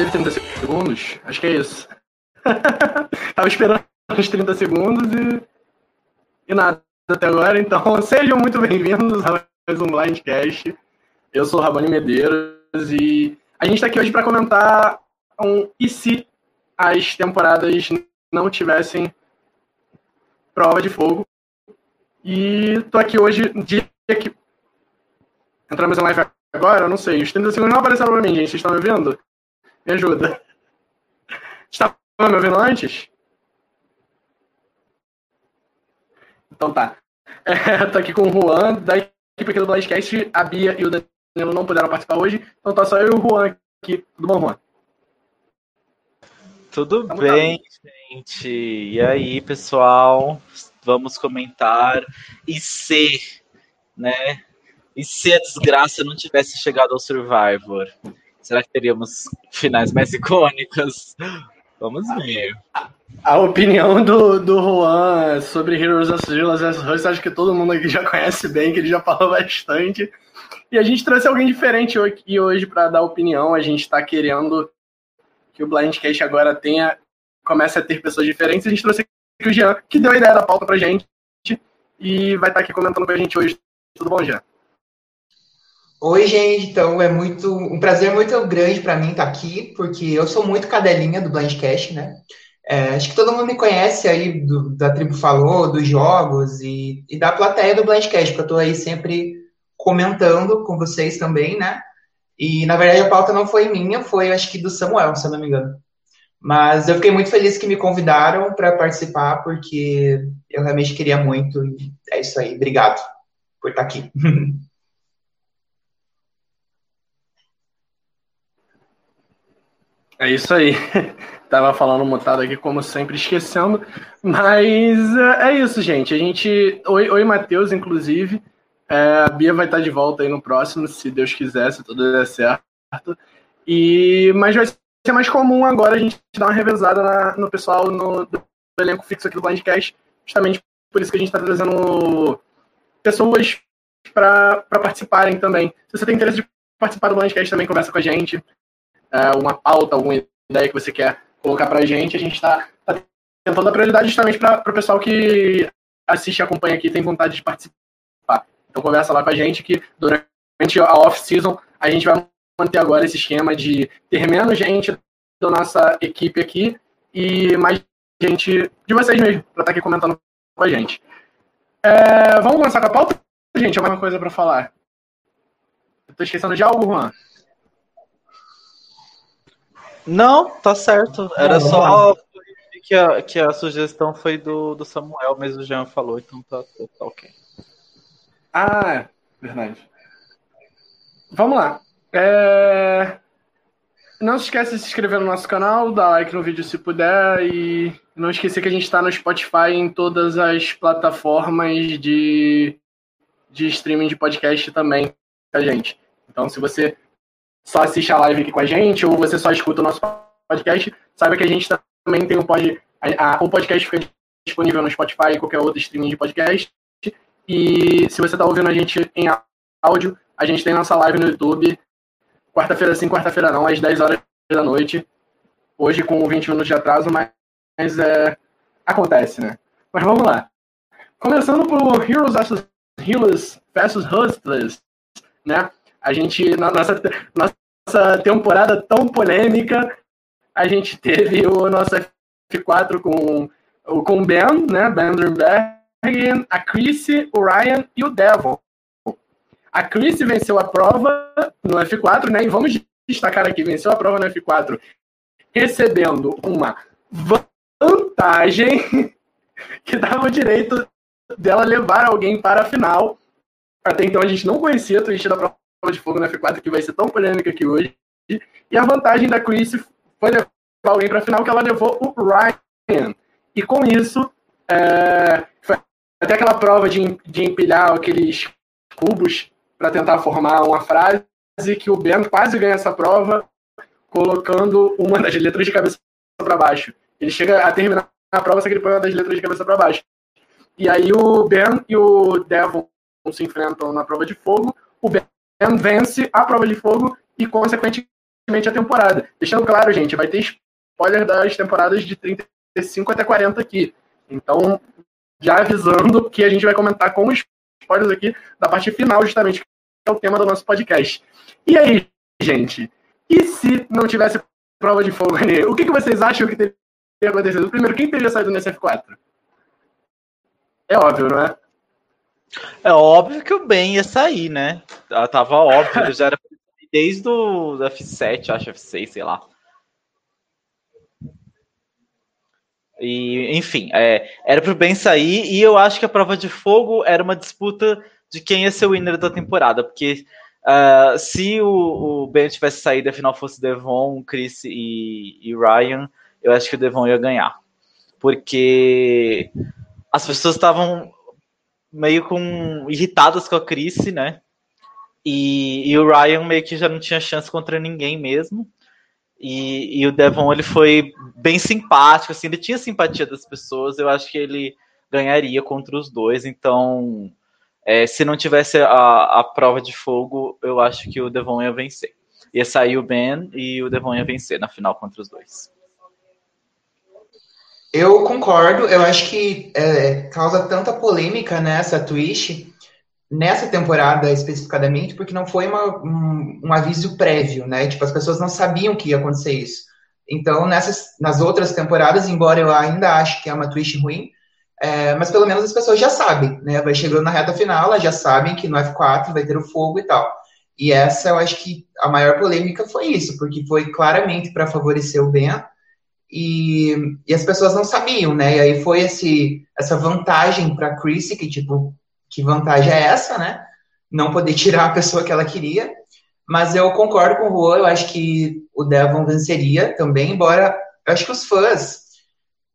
teve 30 segundos? Acho que é isso. Tava esperando uns 30 segundos e. E nada até agora. Então, sejam muito bem-vindos a mais um Blindcast. Eu sou o Rabani Medeiros e a gente está aqui hoje para comentar um e se as temporadas não tivessem prova de fogo. E tô aqui hoje, dia que. Entramos em live agora, não sei. Os 30 segundos não apareceram para mim, gente. Vocês estão me ouvindo? Me ajuda. Estava me ouvindo antes? Então tá. É, tô aqui com o Juan, da equipe aqui do Blastcast. A Bia e o Danilo não puderam participar hoje, então tá só eu e o Juan aqui. Tudo bom, Juan? Tudo Vamos bem, gente. E aí, pessoal? Vamos comentar. E se, né? E se a desgraça não tivesse chegado ao Survivor? Será que teríamos finais mais icônicas? Vamos ver. A opinião do, do Juan sobre Heroes of Villas vs. Acho que todo mundo aqui já conhece bem, que ele já falou bastante. E a gente trouxe alguém diferente aqui hoje para dar opinião. A gente está querendo que o Blindcast agora tenha comece a ter pessoas diferentes. A gente trouxe aqui o Jean, que deu a ideia da pauta pra gente e vai estar tá aqui comentando com a gente hoje. Tudo bom, Jean? Oi, gente. Então, é muito um prazer muito grande para mim estar tá aqui, porque eu sou muito cadelinha do Blindcast, né? É, acho que todo mundo me conhece aí do, da Tribo Falou, dos jogos e, e da plateia do Blindcast, porque eu estou aí sempre comentando com vocês também, né? E, na verdade, a pauta não foi minha, foi, acho que, do Samuel, se eu não me engano. Mas eu fiquei muito feliz que me convidaram para participar, porque eu realmente queria muito. E é isso aí. Obrigado por estar aqui. É isso aí. Tava falando mutado aqui, como sempre, esquecendo. Mas é, é isso, gente. A gente. Oi, oi Matheus, inclusive. É, a Bia vai estar de volta aí no próximo, se Deus quiser, se tudo der certo. E, mas vai ser mais comum agora a gente dar uma revezada na, no pessoal no, do elenco fixo aqui do Blindcast, justamente por isso que a gente está trazendo pessoas para participarem também. Se você tem interesse de participar do Blindcast, também conversa com a gente é, uma pauta, alguma ideia que você quer colocar para a gente, a gente está tá tentando dar prioridade justamente para o pessoal que assiste e acompanha aqui tem vontade de participar. Então conversa lá com a gente que durante a off-season a gente vai manter agora esse esquema de ter menos gente da nossa equipe aqui e mais gente de vocês mesmo, para estar tá aqui comentando com a gente. É, vamos começar com a pauta? Gente, alguma coisa para falar? Estou esquecendo de algo, Juan? Não, tá certo. Era só que a, que a sugestão foi do, do Samuel, mas o Jean falou, então tá, tá, tá ok. Ah, verdade. Vamos lá. É... Não se esqueça de se inscrever no nosso canal, dar like no vídeo se puder e não esquecer que a gente está no Spotify em todas as plataformas de, de streaming de podcast também, a gente. Então, se você só assiste a live aqui com a gente, ou você só escuta o nosso podcast, saiba que a gente também tem um pod, a, a, o podcast fica disponível no Spotify e qualquer outro streaming de podcast. E se você está ouvindo a gente em áudio, a gente tem nossa live no YouTube, quarta-feira sim, quarta-feira não, às 10 horas da noite. Hoje com 20 minutos de atraso, mas, mas é, acontece, né? Mas vamos lá. Começando por Heroes vs. Healers vs. Hustlers, né? A gente, na nossa, nossa temporada tão polêmica, a gente teve o nosso F4 com, com o Ben, né? Ben Durnberg, a Chrissy, o Ryan e o Devon. A Chrissy venceu a prova no F4, né? E vamos destacar aqui, venceu a prova no F4 recebendo uma vantagem que dava o direito dela levar alguém para a final. Até então a gente não conhecia a twist da prova de fogo na F4 que vai ser tão polêmica aqui hoje. E a vantagem da Chris foi levar alguém para a final que ela levou o Ryan. E com isso, é, foi até aquela prova de, de empilhar aqueles cubos para tentar formar uma frase que o Ben quase ganha essa prova colocando uma das letras de cabeça para baixo. Ele chega a terminar a prova, só que ele põe uma das letras de cabeça para baixo. E aí o Ben e o Devon se enfrentam na prova de fogo. O Ben vence a prova de fogo e, consequentemente, a temporada. Deixando claro, gente, vai ter spoiler das temporadas de 35 até 40 aqui. Então, já avisando que a gente vai comentar com spoilers aqui da parte final, justamente, que é o tema do nosso podcast. E aí, gente? E se não tivesse prova de fogo ali? O que, que vocês acham que teria acontecido? Primeiro, quem teria saído nesse F4? É óbvio, não é? É óbvio que o Ben ia sair, né? Tava óbvio, já era desde o F7, acho, F6, sei lá. E, enfim, é, era pro Ben sair, e eu acho que a prova de fogo era uma disputa de quem ia ser o winner da temporada, porque uh, se o, o, Ben tivesse saído, afinal fosse Devon, Chris e, e Ryan, eu acho que o Devon ia ganhar. Porque as pessoas estavam meio com irritadas com a Chris, né? E, e, o Ryan meio que já não tinha chance contra ninguém mesmo. E, e, o Devon ele foi bem simpático, assim, ele tinha simpatia das pessoas. Eu acho que ele ganharia contra os dois. Então, é, se não tivesse a, a prova de fogo, eu acho que o Devon ia vencer. Ia sair o Ben e o Devon ia vencer na final contra os dois. Eu concordo, eu acho que é, causa tanta polêmica nessa twist, nessa temporada especificadamente, porque não foi uma, um, um, aviso prévio, né? Tipo, as pessoas não sabiam que ia acontecer isso. Então, nessas, nas outras temporadas, embora eu ainda ache que é uma twist ruim, é, mas pelo menos as pessoas já sabem, né? Vai chegando na reta final, elas já sabem que no F4 vai ter o fogo e tal. E essa eu acho que a maior polêmica foi isso, porque foi claramente para favorecer o Ben, e, e, as pessoas não sabiam, né? E aí foi esse, essa vantagem para Chrissy, que tipo, que vantagem é essa, né? Não poder tirar a pessoa que ela queria. Mas eu concordo com o Juan, eu acho que o Devon venceria também, embora eu acho que os fãs,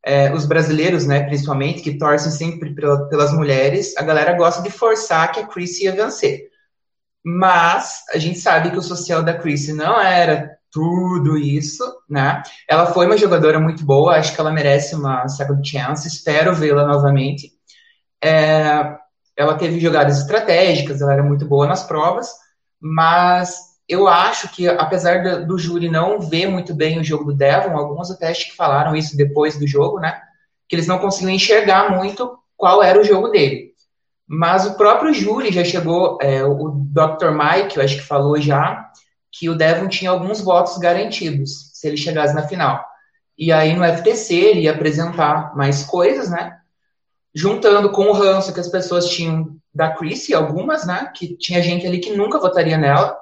é, os brasileiros, né, principalmente, que torcem sempre pelas mulheres, a galera gosta de forçar que a Chrissy ia vencer. Mas a gente sabe que o social da Chrissy não era tudo isso, né? Ela foi uma jogadora muito boa, acho que ela merece uma second chance, espero vê-la novamente. É, ela teve jogadas estratégicas, ela era muito boa nas provas, mas eu acho que, apesar do, do júri não ver muito bem o jogo do Devon, alguns até acho que falaram isso depois do jogo, né? Que eles não conseguiam enxergar muito qual era o jogo dele. Mas o próprio júri já chegou, é, o Dr. Mike, eu acho que falou já, que o Devon tinha alguns votos garantidos se ele chegasse na final. E aí no FTC ele ia apresentar mais coisas, né? Juntando com o ranço que as pessoas tinham da Chrissy, algumas, né? Que tinha gente ali que nunca votaria nela,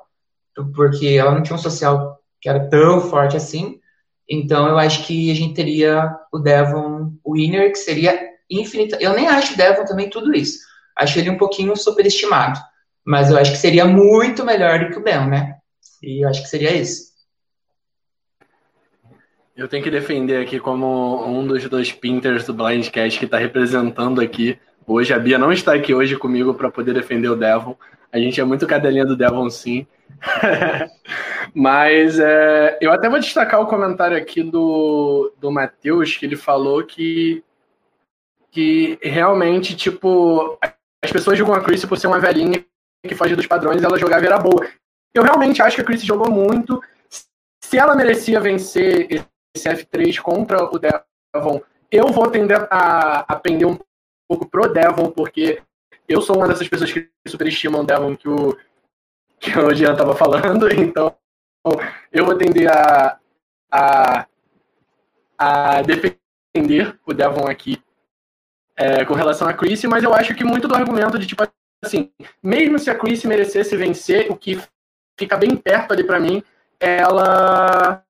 porque ela não tinha um social que era tão forte assim. Então eu acho que a gente teria o Devon winner, que seria infinita. Eu nem acho o Devon também tudo isso. Acho ele um pouquinho superestimado. Mas eu acho que seria muito melhor do que o Ben, né? E acho que seria isso. Eu tenho que defender aqui como um dos dois Pinters do Blindcast que está representando aqui hoje. A Bia não está aqui hoje comigo para poder defender o Devon. A gente é muito cadelinha do Devon, sim. Mas é, eu até vou destacar o comentário aqui do, do Matheus, que ele falou que, que realmente, tipo, as pessoas julgam a Chris por ser uma velhinha que foge dos padrões ela jogava era boa. Eu realmente acho que a Chris jogou muito. Se ela merecia vencer esse F3 contra o Devon, eu vou tender a, a pender um pouco pro Devon, porque eu sou uma dessas pessoas que superestimam o Devon que o, que o Jean estava falando, então eu vou tender a, a, a defender o Devon aqui é, com relação a Chris, mas eu acho que muito do argumento de tipo assim, mesmo se a Chris merecesse vencer, o que fica bem perto ali para mim, ela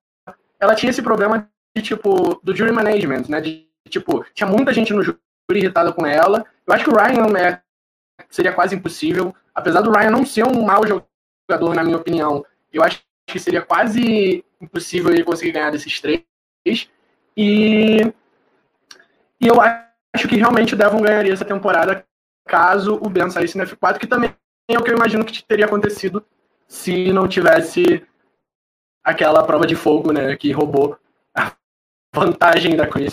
ela tinha esse problema de tipo do jury management, né? De tipo, tinha muita gente no júri irritada com ela. Eu acho que o Ryan é, seria quase impossível, apesar do Ryan não ser um mau jogador na minha opinião. Eu acho que seria quase impossível ele conseguir ganhar desses três. E, e eu acho que realmente o Devon ganharia essa temporada caso o Ben saísse no F4, que também é o que eu imagino que teria acontecido se não tivesse aquela prova de fogo, né, que roubou a vantagem da Chris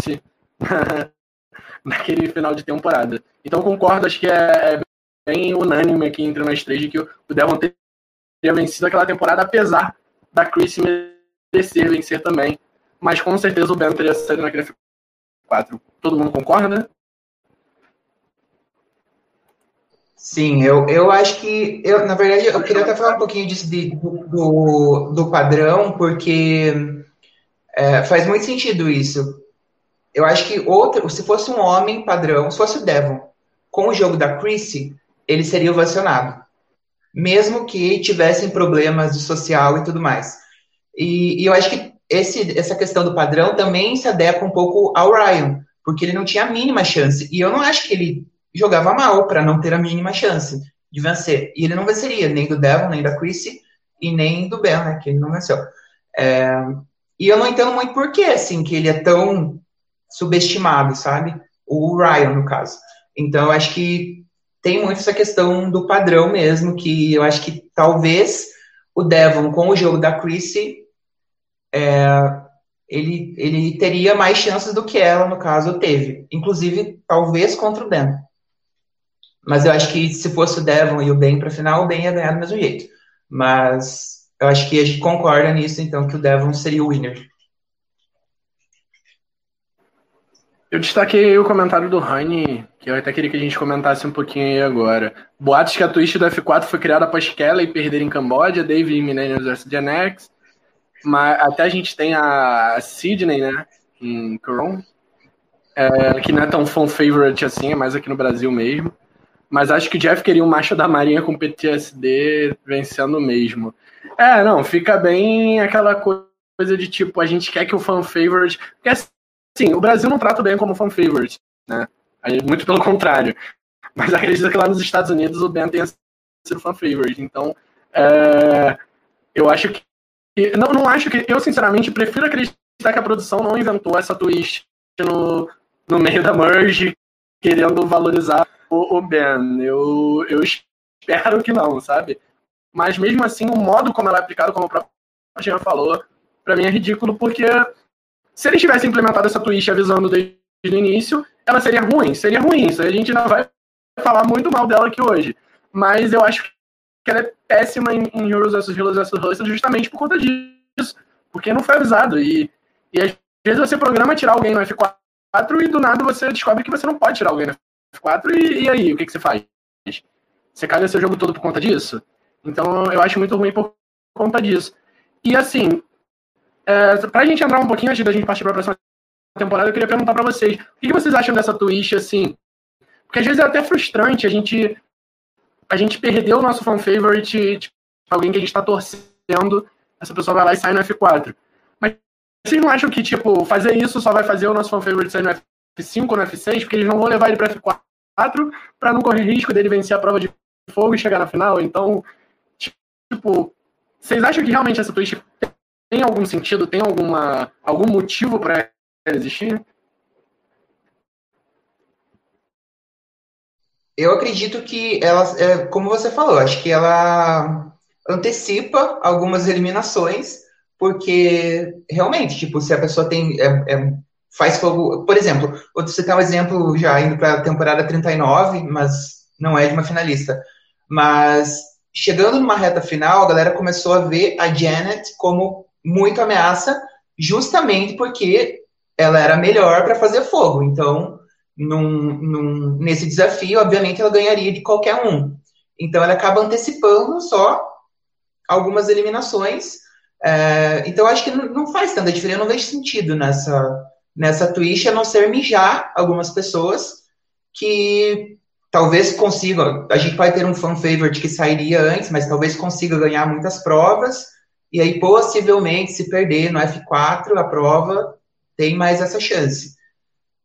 naquele final de temporada. Então concordo, acho que é, é bem unânime aqui entre nós três de que o Devon teria vencido aquela temporada, apesar da Chris merecia vencer também. Mas com certeza o Ben teria saído naquele F4. Todo mundo concorda, né? Sim, eu, eu acho que, eu, na verdade, eu queria até falar um pouquinho disso de, do, do padrão, porque é, faz muito sentido isso. Eu acho que outro, se fosse um homem padrão, se fosse o Devon, com o jogo da Chrissy, ele seria ovacionado. Mesmo que tivessem problemas de social e tudo mais. E, e eu acho que esse, essa questão do padrão também se adequa um pouco ao Ryan, porque ele não tinha a mínima chance. E eu não acho que ele jogava mal para não ter a mínima chance de vencer. E ele não venceria nem do Devon, nem da Chrissy e nem do Ben, né, que ele não venceu. É, e eu não entendo muito por que, assim, que ele é tão subestimado, sabe? O Ryan, no caso. Então, eu acho que tem muito essa questão do padrão mesmo, que eu acho que talvez o Devon, com o jogo da Chrissy, é, ele, ele teria mais chances do que ela, no caso, teve. Inclusive, talvez contra o Ben. Mas eu acho que se fosse o Devon e o Ben para final, o Ben ia ganhar do mesmo jeito. Mas eu acho que a gente concorda nisso, então, que o Devon seria o winner. Eu destaquei o comentário do Rani, que eu até queria que a gente comentasse um pouquinho aí agora. Boatos que a twist do F4 foi criada após Kelly perder em Camboja, Dave em Millennium vs Gen X. Mas até a gente tem a Sydney, né? Em Coron. É, que não é tão fan favorite assim, é mais aqui no Brasil mesmo. Mas acho que o Jeff queria um macho da Marinha com PTSD vencendo mesmo. É, não, fica bem aquela coisa de tipo, a gente quer que o fan favorite. Porque assim, o Brasil não trata bem como fan favorite, né? Muito pelo contrário. Mas acredito que lá nos Estados Unidos o Ben tenha sido fan favorite. Então, é, eu acho que. Não, não acho que. Eu, sinceramente, prefiro acreditar que a produção não inventou essa twist no, no meio da merge, querendo valorizar o, o Ben. Eu, eu espero que não, sabe? Mas mesmo assim, o modo como ela é aplicada, como o próprio Jean falou, para mim é ridículo, porque se eles tivessem implementado essa twist avisando desde o início, ela seria ruim, seria ruim. Isso a gente não vai falar muito mal dela aqui hoje. Mas eu acho que ela é péssima em, em Heroes vs. Heroes vs. Hustle justamente por conta disso. Porque não foi avisado. E, e às vezes você programa tirar alguém no F4 e do nada você descobre que você não pode tirar alguém no F4 e, e aí, o que, que você faz? Você caga seu jogo todo por conta disso? Então eu acho muito ruim por conta disso. E assim, é, pra gente entrar um pouquinho antes da gente partir pra próxima temporada, eu queria perguntar para vocês, o que vocês acham dessa twist, assim? Porque às vezes é até frustrante a gente a gente perdeu o nosso fan favorite, tipo, alguém que a gente tá torcendo, essa pessoa vai lá e sai no F4. Mas vocês não acham que, tipo, fazer isso só vai fazer o nosso fan favorite sair no F5 ou no F6, porque eles não vão levar ele pra F4 para não correr risco dele vencer a prova de fogo e chegar na final? Então, tipo, vocês acham que realmente essa twist tem algum sentido, tem alguma, algum motivo para existir? Eu acredito que ela, é, como você falou, acho que ela antecipa algumas eliminações, porque realmente, tipo, se a pessoa tem é, é, faz fogo, por exemplo, você tem um exemplo já indo para a temporada 39, mas não é de uma finalista, mas chegando numa reta final, a galera começou a ver a Janet como muito ameaça, justamente porque ela era melhor para fazer fogo. Então, num, num, nesse desafio, obviamente, ela ganharia de qualquer um. Então, ela acaba antecipando só algumas eliminações. É, então, acho que não faz tanta diferença, eu não vejo sentido nessa, nessa twist, a não ser mijar algumas pessoas que talvez consiga. A gente pode ter um fan favorite que sairia antes, mas talvez consiga ganhar muitas provas. E aí, possivelmente, se perder no F4 a prova, tem mais essa chance.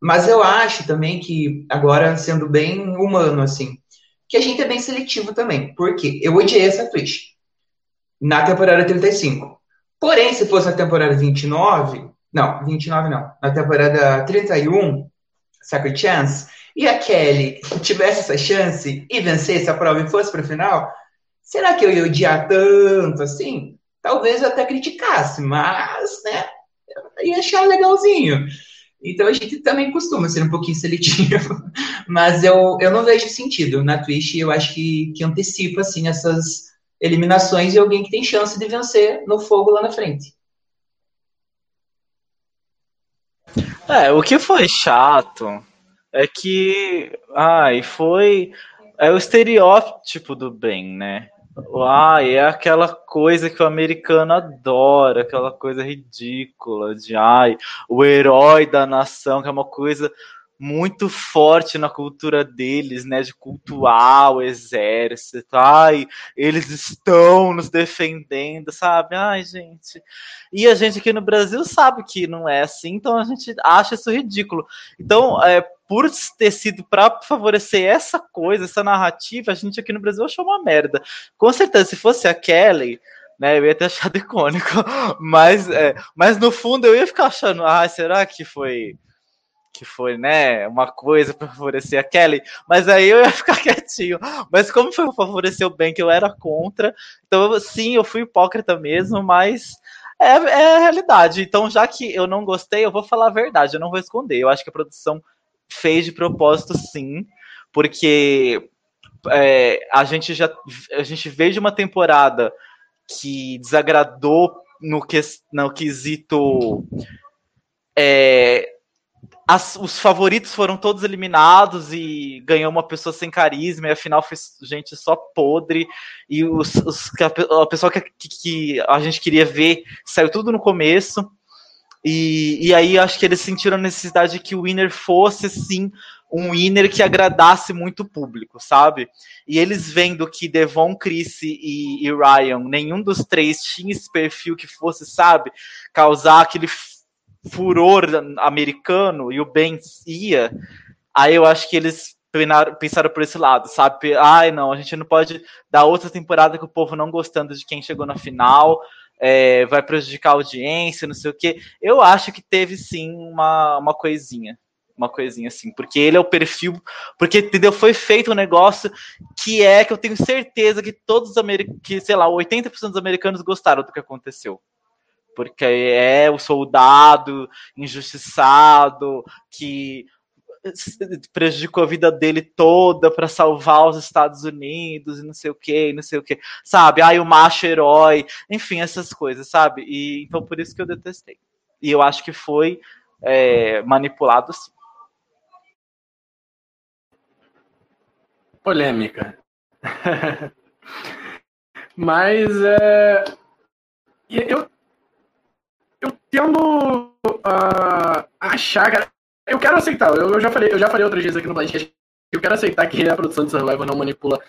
Mas eu acho também que, agora sendo bem humano, assim, que a gente é bem seletivo também. Porque eu odiei essa twist na temporada 35. Porém, se fosse na temporada 29, não, 29 não, na temporada 31, Second Chance, e a Kelly tivesse essa chance e vencesse a prova e fosse para o final, será que eu ia odiar tanto assim? Talvez eu até criticasse, mas, né, ia achar legalzinho. Então a gente também costuma ser um pouquinho seletivo. Mas eu, eu não vejo sentido na Twitch. Eu acho que, que antecipa assim, essas eliminações e alguém que tem chance de vencer no fogo lá na frente. É, o que foi chato é que. Ai, foi. É o estereótipo do bem, né? Ai, é aquela coisa que o americano adora, aquela coisa ridícula de ai, o herói da nação, que é uma coisa muito forte na cultura deles, né, de cultuar o exército, ai, eles estão nos defendendo, sabe? Ai, gente. E a gente aqui no Brasil sabe que não é assim, então a gente acha isso ridículo. Então, é, por ter sido para favorecer essa coisa, essa narrativa, a gente aqui no Brasil achou uma merda. Com certeza, se fosse a Kelly, né, eu ia ter achado icônico, mas, é, mas no fundo eu ia ficar achando, ah, será que foi que foi, né, uma coisa para favorecer a Kelly, mas aí eu ia ficar quietinho. Mas como foi favorecer o bem que eu era contra, então sim, eu fui hipócrita mesmo, mas é, é, a realidade. Então, já que eu não gostei, eu vou falar a verdade, eu não vou esconder. Eu acho que a produção fez de propósito, sim, porque é, a gente já a gente veio de uma temporada que desagradou no, que, no quesito é, as, os favoritos foram todos eliminados e ganhou uma pessoa sem carisma, e afinal foi gente só podre, e os, os a, a pessoa que, que, a gente queria ver saiu tudo no começo, e, e aí acho que eles sentiram a necessidade de que o winner fosse sim um winner que agradasse muito o público, sabe? E eles vendo que Devon, Chris e, e Ryan, nenhum dos três tinha esse perfil que fosse, sabe, causar aquele furor americano e o Ben ia, aí eu acho que eles pensaram por esse lado, sabe? Ai, não, a gente não pode dar outra temporada com o povo não gostando de quem chegou na final, é, vai prejudicar a audiência, não sei o quê. Eu acho que teve sim uma, uma coisinha. Uma coisinha assim, porque ele é o perfil, porque entendeu? Foi feito um negócio que é que eu tenho certeza que todos os americanos, que sei lá, 80% dos americanos gostaram do que aconteceu porque é o soldado injustiçado que prejudicou a vida dele toda para salvar os Estados Unidos e não sei o que, não sei o que, sabe? Ai, o macho herói, enfim, essas coisas, sabe? E então por isso que eu detestei. E eu acho que foi é, manipulado sim. Polêmica. Mas é, eu, tendo uh, achar, cara, eu quero aceitar, eu, eu, já falei, eu já falei outras vezes aqui no podcast, eu quero aceitar que a produção de Survivor não manipula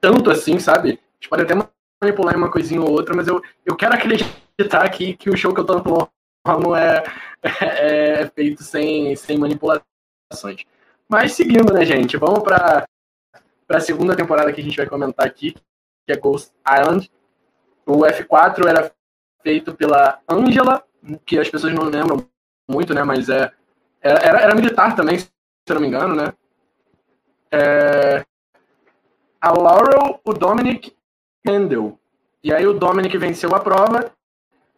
tanto assim, sabe? A gente pode até manipular uma coisinha ou outra, mas eu, eu quero acreditar que, que o show que eu tô no não é, é, é, feito sem, sem manipulações. Mas seguindo, né, gente? Vamos para a segunda temporada que a gente vai comentar aqui, que é Ghost Island. O F4 era feito pela Angela, que as pessoas não lembram muito, né? Mas é, era, era militar também, se eu não me engano, né? É, a Laurel, o Dominic Handel. E aí o Dominic venceu a prova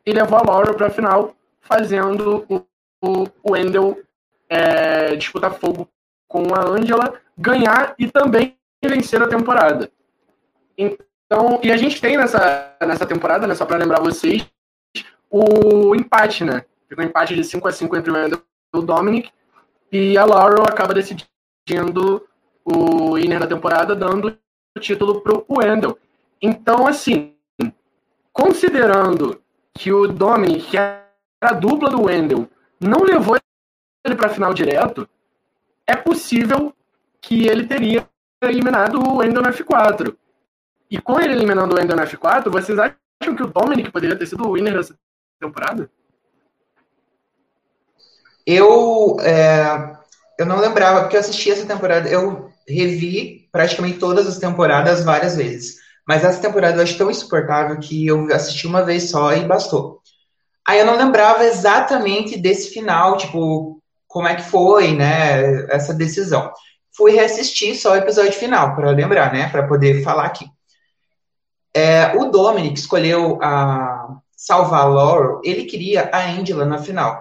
e levou a Laurel para a final, fazendo o, o, o Handel é, disputar fogo com a Angela, ganhar e também vencer a temporada. Então, e a gente tem nessa, nessa temporada, né, só para lembrar vocês, o empate, né? Ficou um empate de 5 a 5 entre o e o Dominic. E a Laurel acaba decidindo o winner da temporada, dando o título pro Wendell. Então, assim, considerando que o Dominic, que era a dupla do Wendell, não levou ele para a final direto, é possível que ele teria eliminado o Wendell no F4. E com ele eliminando o Wendell no F4, vocês acham que o Dominic poderia ter sido o winner dessa temporada? Eu, é, eu não lembrava, porque eu assisti essa temporada, eu revi praticamente todas as temporadas várias vezes. Mas essa temporada eu acho tão insuportável que eu assisti uma vez só e bastou. Aí eu não lembrava exatamente desse final, tipo, como é que foi, né, essa decisão. Fui reassistir só o episódio final, para lembrar, né, para poder falar aqui. É, o Dominic escolheu a, salvar Laurel, ele queria a Angela na final.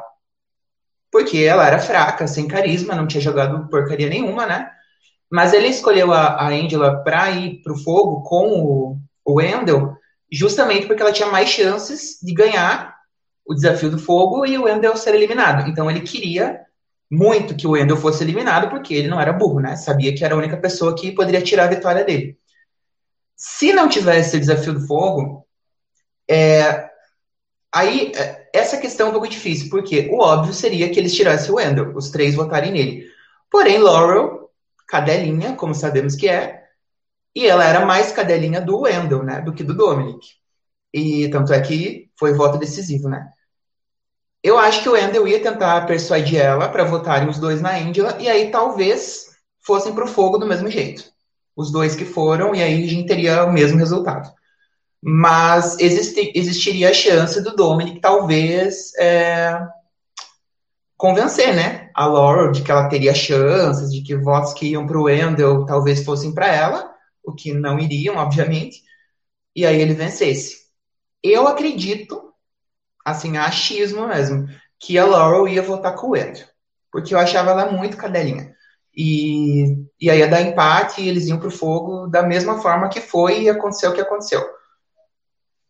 Porque ela era fraca, sem carisma, não tinha jogado porcaria nenhuma, né? Mas ele escolheu a, a Angela para ir pro fogo com o, o Wendell, justamente porque ela tinha mais chances de ganhar o desafio do fogo e o Wendell ser eliminado. Então ele queria muito que o Wendell fosse eliminado, porque ele não era burro, né? Sabia que era a única pessoa que poderia tirar a vitória dele. Se não tivesse o desafio do fogo, é, aí é, essa questão é um pouco difícil, porque o óbvio seria que eles tirassem o Wendell, os três votarem nele. Porém, Laurel, cadelinha, como sabemos que é, e ela era mais cadelinha do Wendell, né, do que do Dominic. E tanto é que foi voto decisivo, né? Eu acho que o Wendell ia tentar persuadir ela para votarem os dois na Angela, e aí talvez fossem pro fogo do mesmo jeito. Os dois que foram, e aí a gente teria o mesmo resultado. Mas existiria a chance do Dominic talvez é, convencer, né? A Laura de que ela teria chances, de que votos que iam para o Wendell talvez fossem para ela, o que não iriam, obviamente, e aí ele vencesse. Eu acredito, assim, achismo mesmo, que a Laurel ia votar com o Wendell, porque eu achava ela muito cadelinha. E, e aí ia dar empate e eles iam para o fogo da mesma forma que foi e aconteceu o que aconteceu.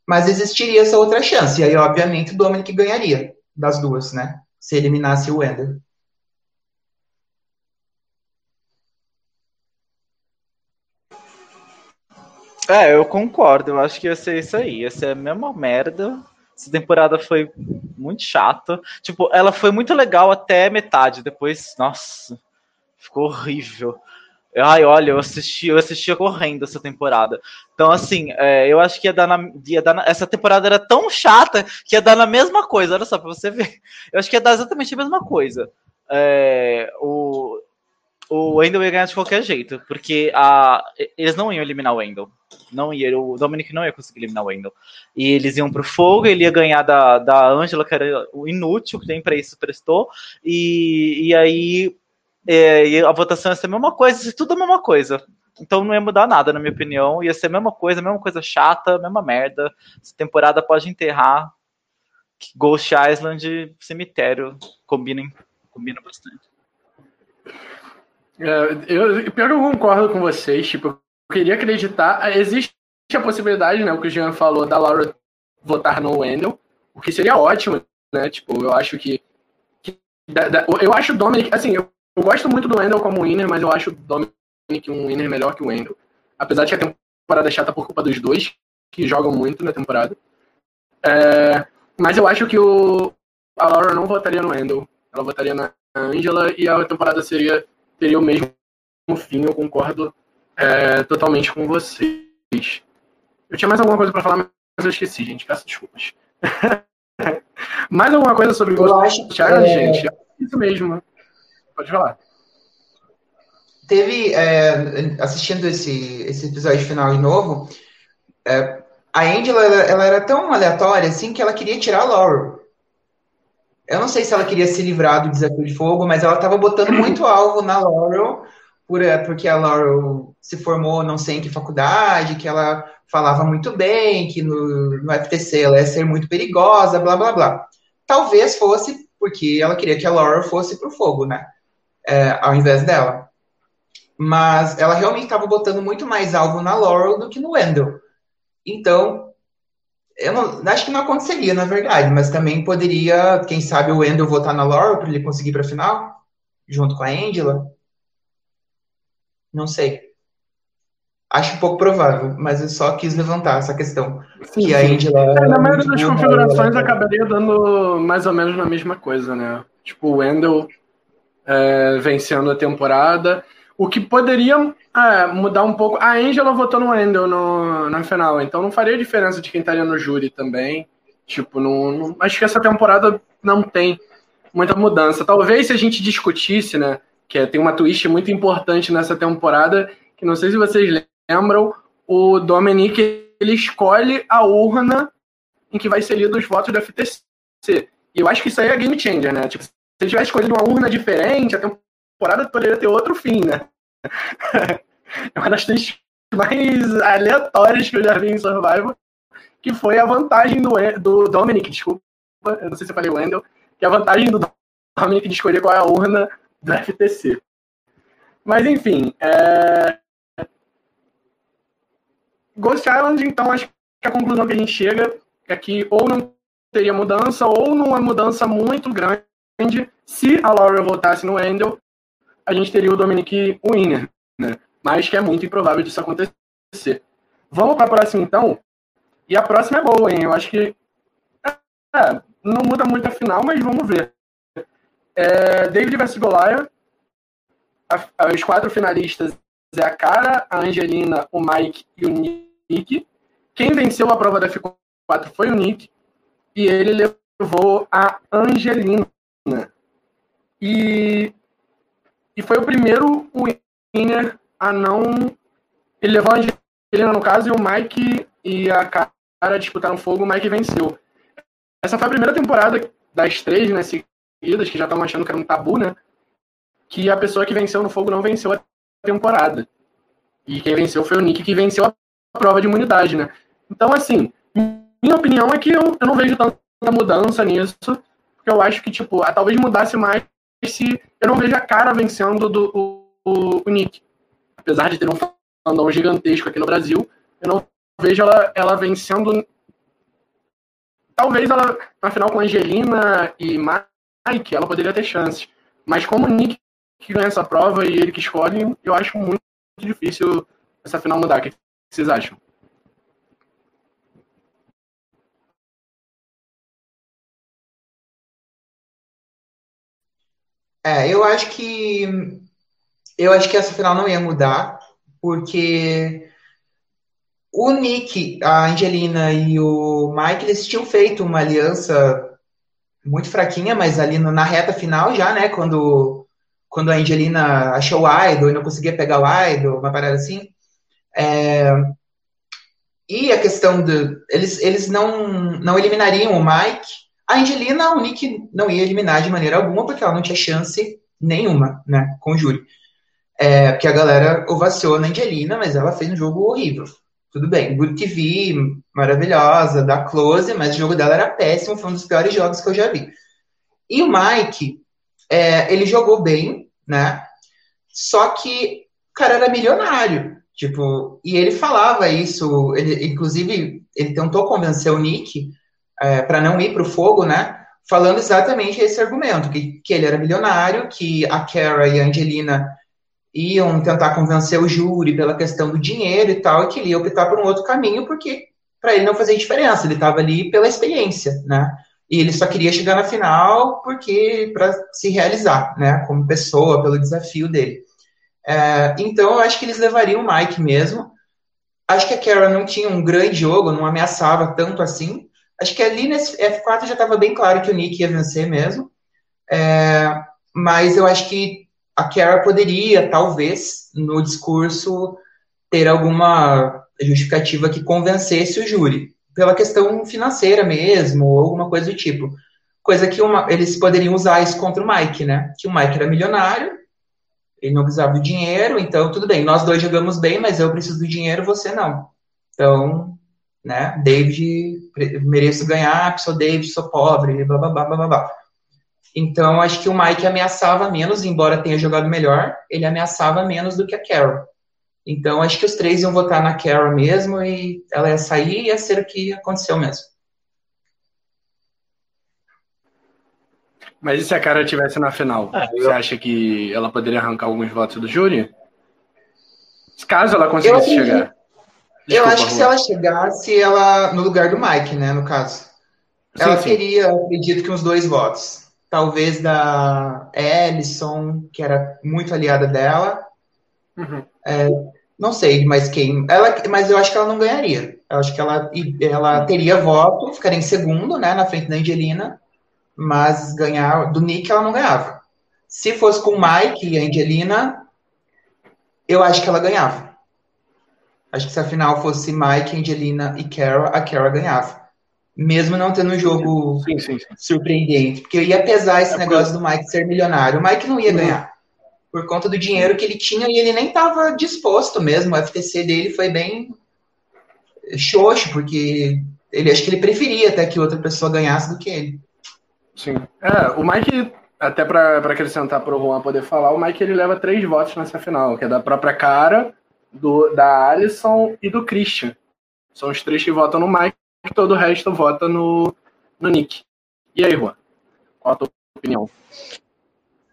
Mas existiria essa outra chance, e aí, obviamente, o Dominic ganharia das duas, né? se eliminasse o Ender. É, eu concordo. Eu acho que ia ser isso aí. Ia ser a mesma merda. Essa temporada foi muito chata. Tipo, ela foi muito legal até metade. Depois, nossa, ficou horrível. Ai, olha, eu assisti, eu assistia correndo essa temporada. Então, assim, é, eu acho que ia dar, na, ia dar na, essa temporada era tão chata que ia dar na mesma coisa. Olha só, pra você ver. Eu acho que ia dar exatamente a mesma coisa. É, o, o Wendell ia ganhar de qualquer jeito, porque a, eles não iam eliminar o Wendell. Não ia, o Dominic não ia conseguir eliminar o Wendell. E eles iam pro fogo, ele ia ganhar da, da Angela, que era o inútil, que nem pra isso prestou. E, e aí é, e a votação ia ser a mesma coisa, tudo a mesma coisa. Então não ia mudar nada, na minha opinião. Ia ser a mesma coisa, a mesma coisa chata, a mesma merda. Essa temporada pode enterrar. Ghost Island cemitério combina, combina bastante. É, eu, pior que eu concordo com vocês, tipo, eu queria acreditar. Existe a possibilidade, né? O que o Jean falou da Laura votar no Wendell, o que seria ótimo, né? Tipo, eu acho que. que da, da, eu acho o Dominic, assim, eu eu gosto muito do Wendell como winner, mas eu acho o Dominic um winner melhor que o Wendell. Apesar de que a temporada é chata por culpa dos dois, que jogam muito na temporada. É, mas eu acho que o, a Laura não votaria no Wendell. Ela votaria na Angela e a temporada seria teria o mesmo fim. Eu concordo é, totalmente com vocês. Eu tinha mais alguma coisa para falar, mas eu esqueci, gente. Peço desculpas. mais alguma coisa sobre o Challenge, é... gente? É isso mesmo. Pode falar. Teve, é, assistindo esse, esse episódio final de novo, é, a Angela ela, ela, era tão aleatória assim que ela queria tirar a Laurel. Eu não sei se ela queria se livrar do desafio de fogo, mas ela estava botando muito alvo na Laurel, por, é, porque a Laurel se formou não sei em que faculdade, que ela falava muito bem, que no, no FTC ela ia ser muito perigosa, blá blá blá. Talvez fosse porque ela queria que a Laurel fosse pro fogo, né? É, ao invés dela. Mas ela realmente estava botando muito mais alvo na Laurel do que no Wendell. Então, eu não, acho que não aconteceria, na verdade, mas também poderia, quem sabe, o Wendell votar na Laurel para ele conseguir para a final, junto com a Angela. Não sei. Acho um pouco provável, mas eu só quis levantar essa questão. Sim, que a Angela. É, na maioria das configurações acabaria dando mais ou menos na mesma coisa, né? Tipo, o Wendell é, vencendo a temporada. O que poderia é, mudar um pouco. A Angela votou no Wendell no, na final, então não faria diferença de quem estaria no júri também. Tipo, não, não, acho que essa temporada não tem muita mudança. Talvez se a gente discutisse, né? Que é, tem uma twist muito importante nessa temporada, que não sei se vocês lembram, o Dominic ele escolhe a urna em que vai ser lido os votos do FTC. E eu acho que isso aí é game changer, né? Tipo, se ele tivesse escolhido uma urna diferente, a temporada poderia ter outro fim, né? é uma das coisas mais aleatórias que eu já vi em Survival, que foi a vantagem do, do Dominic, desculpa, eu não sei se eu falei Wendell, que é a vantagem do Dominic de escolher qual é a urna do FTC. Mas enfim, é... Ghost Island, então, acho que a conclusão que a gente chega é que ou não teria mudança, ou numa mudança muito grande Andy. Se a Laura voltasse no Wendell, a gente teria o Dominic Winner, né? Mas que é muito improvável disso acontecer. Vamos para a próxima, então. E a próxima é boa, hein? Eu acho que. É, não muda muito a final, mas vamos ver. É, David vs Goliath. Os quatro finalistas é a Cara, a Angelina, o Mike e o Nick. Quem venceu a prova da F4 foi o Nick. E ele levou a Angelina. E, e foi o primeiro winner a não. Ele levou a Angelina no caso e o Mike e a Cara disputaram fogo. O Mike venceu. Essa foi a primeira temporada das três, né, seguidas, que já estão achando que era um tabu, né? Que a pessoa que venceu no fogo não venceu a temporada. E quem venceu foi o Nick, que venceu a prova de imunidade, né? Então, assim, minha opinião é que eu, eu não vejo tanta mudança nisso, eu acho que, tipo, talvez mudasse mais se eu não vejo a cara vencendo do, o, o, o Nick. Apesar de ter um fandom gigantesco aqui no Brasil, eu não vejo ela, ela vencendo. Talvez ela, na final com Angelina e Mike, ela poderia ter chances. Mas como o Nick que ganha essa prova e ele que escolhe, eu acho muito difícil essa final mudar. O que vocês acham? É, eu acho que eu acho que essa final não ia mudar, porque o Nick, a Angelina e o Mike, eles tinham feito uma aliança muito fraquinha, mas ali na reta final já, né, quando quando a Angelina achou o idol e não conseguia pegar o idol, uma parada assim. É, e a questão de. Eles, eles não, não eliminariam o Mike. A Angelina, o Nick não ia eliminar de maneira alguma, porque ela não tinha chance nenhuma, né, com o júri. É, porque a galera ovaciou na Angelina, mas ela fez um jogo horrível. Tudo bem, Good TV, maravilhosa, da Close, mas o jogo dela era péssimo, foi um dos piores jogos que eu já vi. E o Mike, é, ele jogou bem, né? Só que o cara era milionário. Tipo, e ele falava isso, ele, inclusive, ele tentou convencer o Nick é, para não ir para o fogo, né? Falando exatamente esse argumento, que, que ele era milionário, que a Kara e a Angelina iam tentar convencer o júri pela questão do dinheiro e tal, e que ele ia optar por um outro caminho, porque para ele não fazia diferença, ele estava ali pela experiência, né? e ele só queria chegar na final porque para se realizar, né, como pessoa, pelo desafio dele. É, então eu acho que eles levariam o Mike mesmo. Acho que a Kara não tinha um grande jogo, não ameaçava tanto assim. Acho que ali nesse F4 já estava bem claro que o Nick ia vencer mesmo. É, mas eu acho que a Kara poderia, talvez, no discurso, ter alguma justificativa que convencesse o júri pela questão financeira mesmo, ou alguma coisa do tipo. Coisa que uma, eles poderiam usar isso contra o Mike, né? Que o Mike era milionário, ele não precisava do dinheiro, então tudo bem, nós dois jogamos bem, mas eu preciso do dinheiro, você não. Então, né, David, mereço ganhar, sou David, sou pobre, blá blá blá blá blá. Então, acho que o Mike ameaçava menos, embora tenha jogado melhor, ele ameaçava menos do que a Carol. Então, acho que os três iam votar na Carol mesmo e ela ia sair e ia ser o que aconteceu mesmo. Mas e se a Carol estivesse na final? Ah, eu... Você acha que ela poderia arrancar alguns votos do júri? Caso ela conseguisse eu, chegar. Desculpa, eu acho que se ela chegasse, ela no lugar do Mike, né, no caso. Sim, ela sim. teria, acredito que uns dois votos. Talvez da Ellison, que era muito aliada dela. Uhum. É, não sei mais quem. Ela, mas eu acho que ela não ganharia. Eu acho que ela, ela teria voto, ficaria em segundo, né, na frente da Angelina, mas ganhar do Nick ela não ganhava. Se fosse com o Mike e a Angelina, eu acho que ela ganhava. Acho que se a final fosse Mike, Angelina e Kara, a Kara ganhava. Mesmo não tendo um jogo sim, sim, sim. surpreendente. Porque ia pesar esse é negócio do Mike ser milionário. O Mike não ia uhum. ganhar por conta do dinheiro que ele tinha e ele nem estava disposto mesmo. O FTC dele foi bem xoxo, porque ele acho que ele preferia até que outra pessoa ganhasse do que ele. Sim. É, o Mike, até para acrescentar para o Juan poder falar, o Mike ele leva três votos nessa final, que é da própria cara, do, da Alison e do Christian. São os três que votam no Mike, todo o resto vota no, no Nick. E aí, Juan? Qual a tua opinião.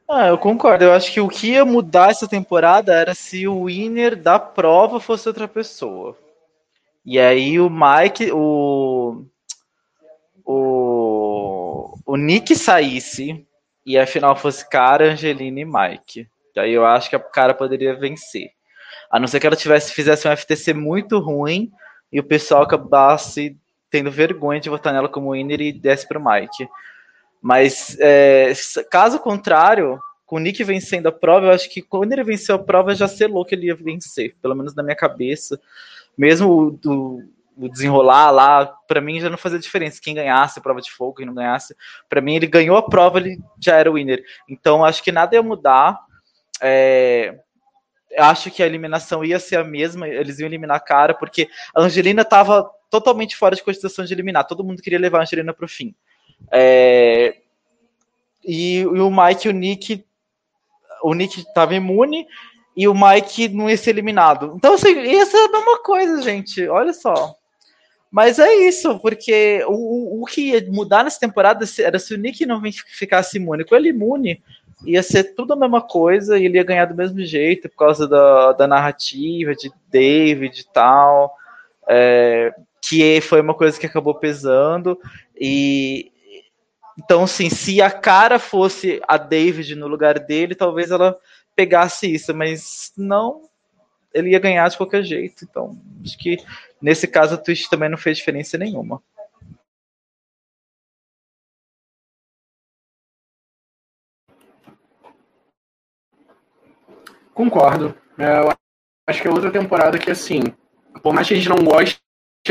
Ah, eu concordo. Eu acho que o que ia mudar essa temporada era se o winner da prova fosse outra pessoa. E aí o Mike, o. O, o Nick saísse e a final fosse cara, Angelina e Mike. Aí eu acho que a cara poderia vencer. A não ser que ela tivesse fizesse um FTC muito ruim e o pessoal acabasse tendo vergonha de votar nela como winner e desse para o Mike. Mas é, caso contrário, com o Nick vencendo a prova, eu acho que quando ele venceu a prova já selou que ele ia vencer, pelo menos na minha cabeça. Mesmo o, o desenrolar lá, para mim já não fazia diferença. Quem ganhasse a prova de fogo, quem não ganhasse, para mim ele ganhou a prova, ele já era o winner. Então acho que nada ia mudar. É, acho que a eliminação ia ser a mesma, eles iam eliminar a cara, porque a Angelina estava totalmente fora de cogitação de eliminar. Todo mundo queria levar a Angelina para o fim. É, e, e, o Mike e o Nick. O Nick estava imune e o Mike não ia ser eliminado. Então, assim, ia ser a mesma coisa, gente. Olha só. Mas é isso, porque o, o que ia mudar nessa temporada era se o Nick não ficasse imune. Com ele imune, ia ser tudo a mesma coisa e ele ia ganhar do mesmo jeito por causa da, da narrativa de David e tal. É, que foi uma coisa que acabou pesando. E então, assim, se a cara fosse a David no lugar dele, talvez ela pegasse isso, mas não, ele ia ganhar de qualquer jeito. Então, acho que nesse caso a Twitch também não fez diferença nenhuma. Concordo. É, eu acho que é outra temporada que, assim, por mais que a gente não goste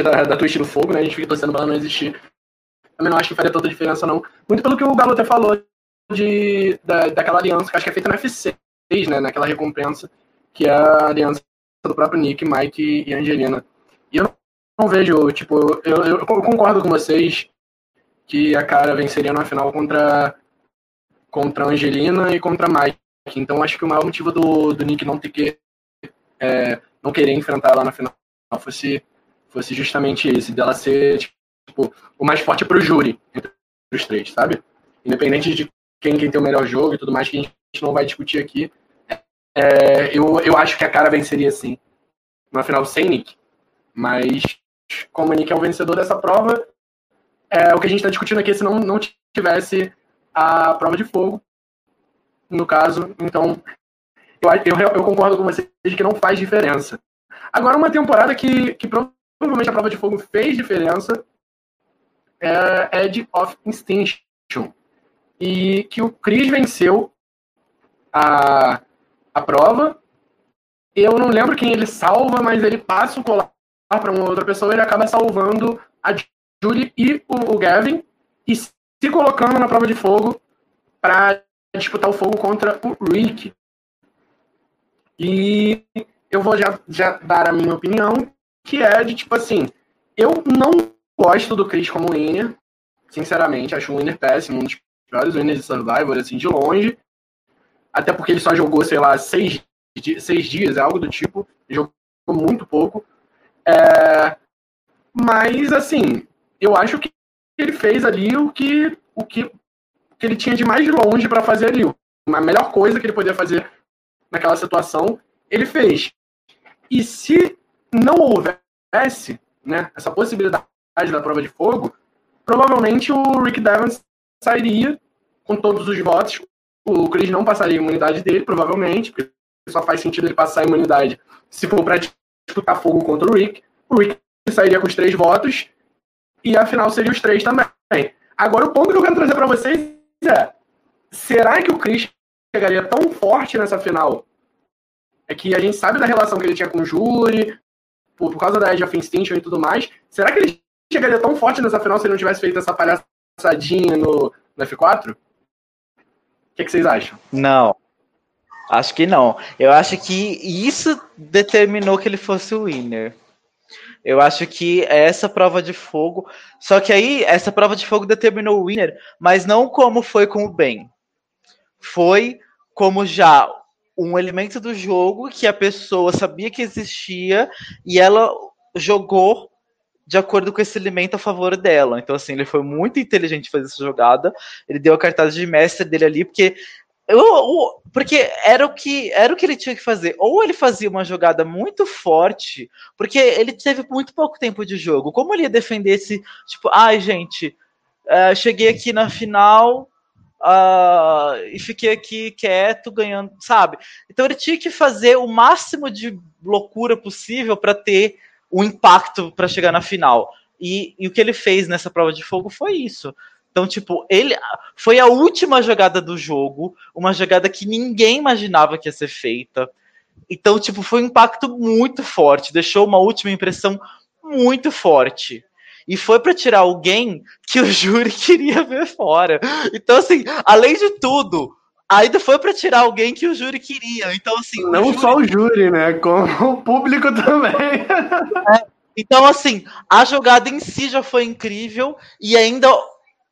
da, da Twitch do Fogo, né, a gente fica torcendo pra ela não existir, também não acho que faria tanta diferença, não. Muito pelo que o Galo até falou de, da, daquela aliança, que acho que é feita na F6, né? Naquela recompensa, que é a aliança do próprio Nick, Mike e Angelina. E eu não, vejo, tipo, eu, eu, eu, concordo com vocês que a cara venceria na final contra, contra Angelina e contra Mike. Então acho que o maior motivo do, do Nick não ter que é, não querer enfrentar ela na final fosse, fosse justamente esse, dela ser tipo, o mais forte pro júri entre os três, sabe? Independente de quem, quem tem o melhor jogo e tudo mais, que a gente não vai discutir aqui. É, eu, eu acho que a cara venceria sim. Na final sem Nick. Mas, como o Nick é o vencedor dessa prova, é, o que a gente está discutindo aqui é se não, não tivesse a prova de fogo, no caso. Então, eu, eu, eu concordo com vocês de que não faz diferença. Agora, uma temporada que, que provavelmente a prova de fogo fez diferença é Edge of Extinction. E que o Chris venceu a, a prova. Eu não lembro quem ele salva, mas ele passa o colar para uma outra pessoa ele acaba salvando a Julie e o, o Gavin e se colocando na prova de fogo para disputar o fogo contra o Rick. E eu vou já, já dar a minha opinião, que é de tipo assim, eu não gosto do Chris como winner. Sinceramente, acho um winner péssimo, um dos piores winners de Survivor, assim, de longe. Até porque ele só jogou, sei lá, seis, seis dias, algo do tipo. Jogou muito pouco. É... Mas, assim, eu acho que ele fez ali o que, o que, que ele tinha de mais longe para fazer ali. A melhor coisa que ele podia fazer naquela situação, ele fez. E se não houvesse né, essa possibilidade da prova de fogo, provavelmente o Rick Devons sairia com todos os votos. O Chris não passaria a imunidade dele, provavelmente, porque só faz sentido ele passar a imunidade se for para disputar fogo contra o Rick. O Rick sairia com os três votos e a final seria os três também. Agora, o ponto que eu quero trazer para vocês será que o Chris chegaria tão forte nessa final? É que a gente sabe da relação que ele tinha com o júri, por, por causa da Edge of Extinction e tudo mais. Será que ele chegaria tão forte nessa final se ele não tivesse feito essa palhaçadinha no, no F4? O que, que vocês acham? Não. Acho que não. Eu acho que isso determinou que ele fosse o winner. Eu acho que é essa prova de fogo. Só que aí, essa prova de fogo determinou o winner, mas não como foi com o Ben. Foi como já um elemento do jogo que a pessoa sabia que existia e ela jogou de acordo com esse elemento a favor dela. Então, assim, ele foi muito inteligente fazer essa jogada. Ele deu a cartaz de mestre dele ali, porque. Eu, eu, porque era o que era o que ele tinha que fazer. Ou ele fazia uma jogada muito forte, porque ele teve muito pouco tempo de jogo. Como ele ia defender esse tipo, ai gente, uh, cheguei aqui na final, Uh, e fiquei aqui quieto, ganhando, sabe? Então ele tinha que fazer o máximo de loucura possível para ter o impacto para chegar na final. E, e, o que ele fez nessa prova de fogo foi isso. Então, tipo, ele foi a última jogada do jogo, uma jogada que ninguém imaginava que ia ser feita. Então, tipo, foi um impacto muito forte, deixou uma última impressão muito forte e foi para tirar alguém que o júri queria ver fora. Então, assim, além de tudo, ainda foi para tirar alguém que o júri queria. Então, assim. Não o júri... só o júri, né? Como o público também. É. Então, assim, a jogada em si já foi incrível e ainda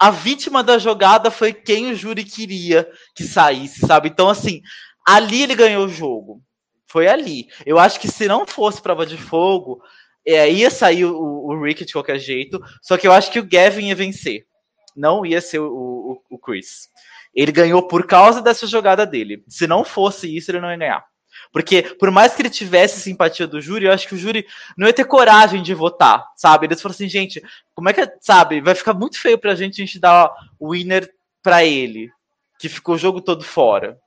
a vítima da jogada foi quem o júri queria que saísse, sabe? Então, assim, ali ele ganhou o jogo. Foi ali. Eu acho que se não fosse prova de fogo, é, ia sair o, o, Rick de qualquer jeito, só que eu acho que o Gavin ia vencer. Não ia ser o, o, o Chris. Ele ganhou por causa dessa jogada dele. Se não fosse isso, ele não ia ganhar. Porque, por mais que ele tivesse simpatia do júri, eu acho que o júri não ia ter coragem de votar, sabe? Eles falaram assim, gente, como é que, sabe? Vai ficar muito feio pra gente a gente dar o winner pra ele, que ficou o jogo todo fora.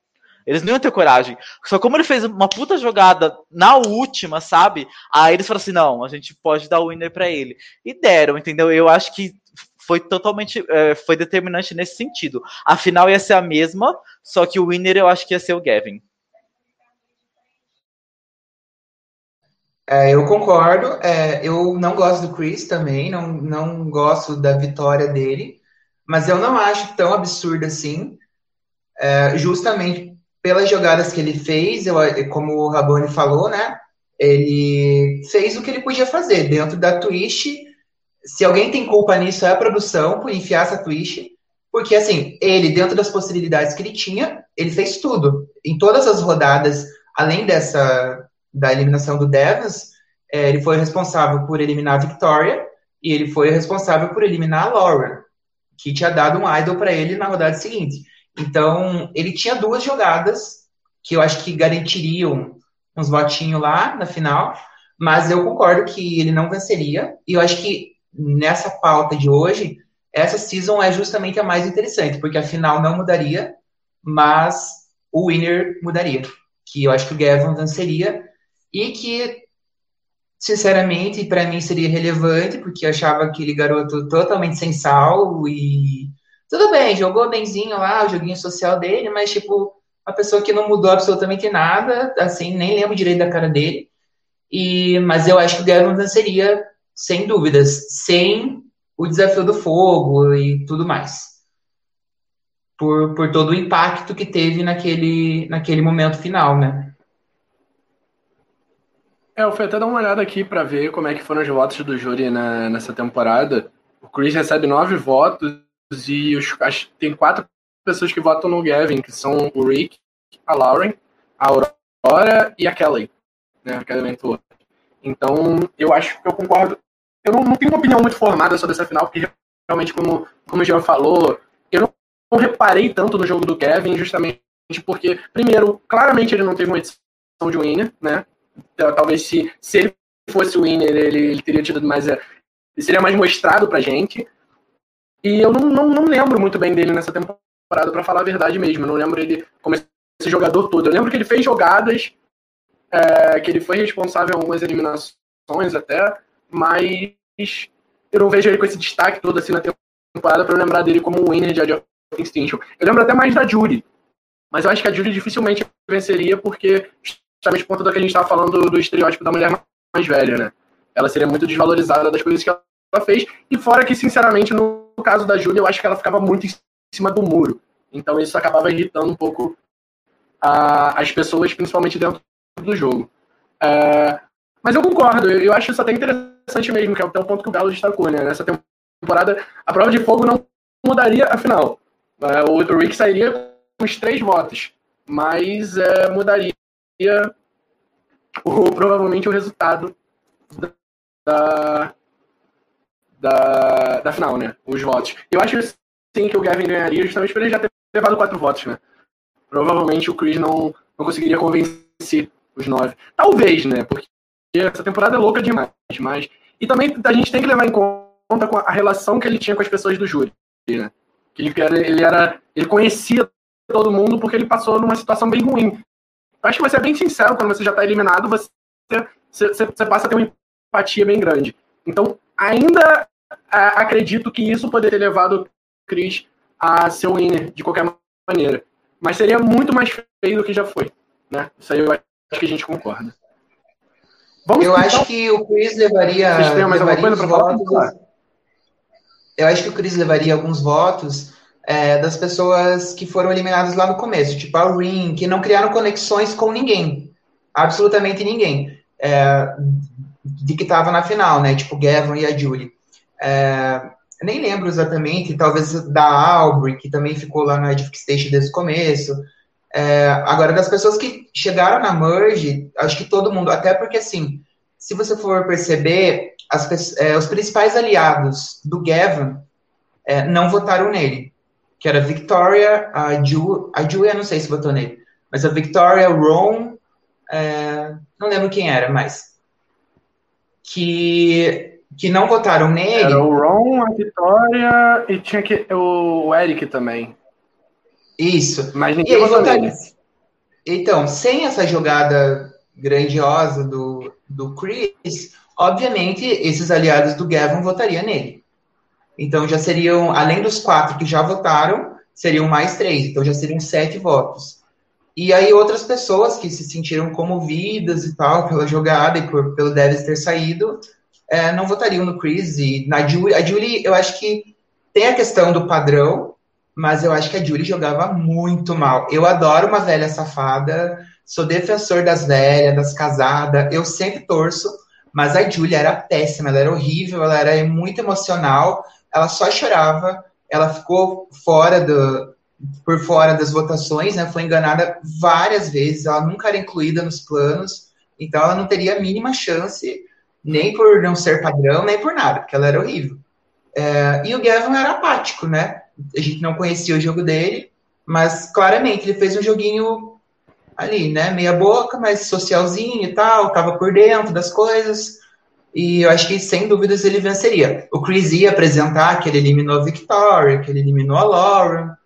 Eles não iam ter coragem. Só como ele fez uma puta jogada na última, sabe? Aí eles falaram assim: não, a gente pode dar o winner para ele. E deram, entendeu? Eu acho que foi totalmente é, foi determinante nesse sentido. A final ia ser a mesma, só que o winner eu acho que ia ser o Gavin. É, eu concordo. É, eu não gosto do Chris também, não, não gosto da vitória dele, mas eu não acho tão absurdo assim, é, justamente pelas jogadas que ele fez, eu, como o Raboni falou, né? Ele fez o que ele podia fazer dentro da Twitch. Se alguém tem culpa nisso é a produção por enfiar essa Twitch, porque assim, ele dentro das possibilidades que ele tinha, ele fez tudo. Em todas as rodadas, além dessa da eliminação do Devas, é, ele foi responsável por eliminar a Victoria e ele foi responsável por eliminar a Lauren, que tinha dado um idol para ele na rodada seguinte. Então, ele tinha duas jogadas que eu acho que garantiriam uns votinhos lá na final, mas eu concordo que ele não venceria. E eu acho que nessa pauta de hoje, essa season é justamente a mais interessante, porque a final não mudaria, mas o winner mudaria. Que eu acho que o Gavin venceria e que, sinceramente, para mim seria relevante, porque eu achava aquele garoto totalmente sem sal e tudo bem, jogou benzinho lá, o joguinho social dele, mas, tipo, uma pessoa que não mudou absolutamente nada, assim, nem lembro direito da cara dele. E, mas eu acho que o Gavin venceria, sem dúvidas, sem o desafio do fogo e tudo mais. Por, por todo o impacto que teve naquele, naquele momento final, né? É, eu fui até dar uma olhada aqui para ver como é que foram os votos do júri na, nessa temporada. O Chris recebe nove votos e os, as, tem quatro pessoas que votam no Gavin, que são o Rick, a Lauren, a Aurora e a Kelly, né, a Kelly Mentor. Então, eu acho que eu concordo. Eu não, não, tenho uma opinião muito formada sobre essa final, porque realmente, como, como o Jean falou, eu não, não reparei tanto no jogo do Kevin, justamente porque, primeiro, claramente ele não teve uma edição de winner, né? Então, talvez se, se ele fosse o winner, ele, ele teria tido mais. Ele seria mais mostrado pra gente. E eu não, não, não lembro muito bem dele nessa temporada, para falar a verdade mesmo. Eu não lembro ele como esse jogador todo. Eu lembro que ele fez jogadas, é, que ele foi responsável em algumas eliminações até, mas eu não vejo ele com esse destaque todo assim na temporada para lembrar dele como o winner de Age Extinction. Eu lembro até mais da Judy, mas eu acho que a Judy dificilmente venceria porque justamente por conta do que a gente estava falando do, estereótipo da mulher mais velha, né? Ela seria muito desvalorizada das coisas que ela fez, e fora que, sinceramente, no no caso da Júlia, eu acho que ela ficava muito em cima do muro. Então isso acabava irritando um pouco a, as pessoas, principalmente dentro do jogo. É, mas eu concordo, eu, eu, acho isso até interessante mesmo, que é até o ponto que o Galo destacou, né? Nessa temporada, a prova de fogo não mudaria a final. É, o, o Rick sairia com os três votos, mas é, mudaria o, provavelmente o resultado da, da, da final, né? Os votos. Eu acho sim que o Gavin ganharia justamente por ele já ter levado quatro votos, né? Provavelmente o Chris não, não conseguiria convencer os nove. Talvez, né? Porque essa temporada é louca demais. Mas... E também a gente tem que levar em conta a relação que ele tinha com as pessoas do júri, né? Que ele era, ele era. Ele conhecia todo mundo porque ele passou numa situação bem ruim. Eu acho que você é bem sincero, quando você já está eliminado, você, você, você, passa a ter uma empatia bem grande. Então, ainda acredito que isso poderia ter levado o Chris a ser o winner de qualquer maneira. Mas seria muito mais feio do que já foi. Né? Isso aí eu acho que a gente concorda. Vamos, eu então? acho que o Chris levaria. Vocês têm mais alguma coisa para falar? Eu acho que o Chris levaria alguns votos é, das pessoas que foram eliminadas lá no começo, tipo a Ring, que não criaram conexões com ninguém, absolutamente ninguém, é, de que estava na final, né? Tipo Gavin e a Julie. É, nem lembro exatamente, talvez da Aubrey, que também ficou lá na Edific Station desde o começo. É, agora, das pessoas que chegaram na Merge, acho que todo mundo, até porque assim, se você for perceber, as, é, os principais aliados do Gavin é, não votaram nele que era Victoria, a, Ju, a Julia, não sei se votou nele, mas a Victoria, Ron, é, não lembro quem era, mas que, que não votaram nele. Era o Ron, a Victoria e tinha que, o Eric também. Isso. Mas ninguém votou nele. Então, sem essa jogada grandiosa do, do Chris, obviamente esses aliados do Gavin votariam nele. Então já seriam, além dos quatro que já votaram, seriam mais três. Então já seriam sete votos. E aí outras pessoas que se sentiram comovidas e tal pela jogada e por, pelo Davis ter saído, é, não votariam no Chris. E na Julie, a Julie, eu acho que tem a questão do padrão, mas eu acho que a Julie jogava muito mal. Eu adoro uma velha safada, sou defensor das velhas, das casadas, eu sempre torço, mas a Julie era péssima, ela era horrível, ela era muito emocional, ela só chorava, ela ficou fora do, por fora das votações, né? Foi enganada várias vezes, ela nunca era incluída nos planos, então ela não teria a mínima chance, nem por não ser padrão, nem por nada, porque ela era horrível. É, e o Gavin era apático, né? A gente não conhecia o jogo dele, mas claramente ele fez um joguinho ali, né? Meia boca, mas socialzinho e tal, tava por dentro das coisas. E eu acho que, sem dúvidas, ele venceria. O Chris ia apresentar que ele eliminou a Victoria, que ele eliminou a Laura,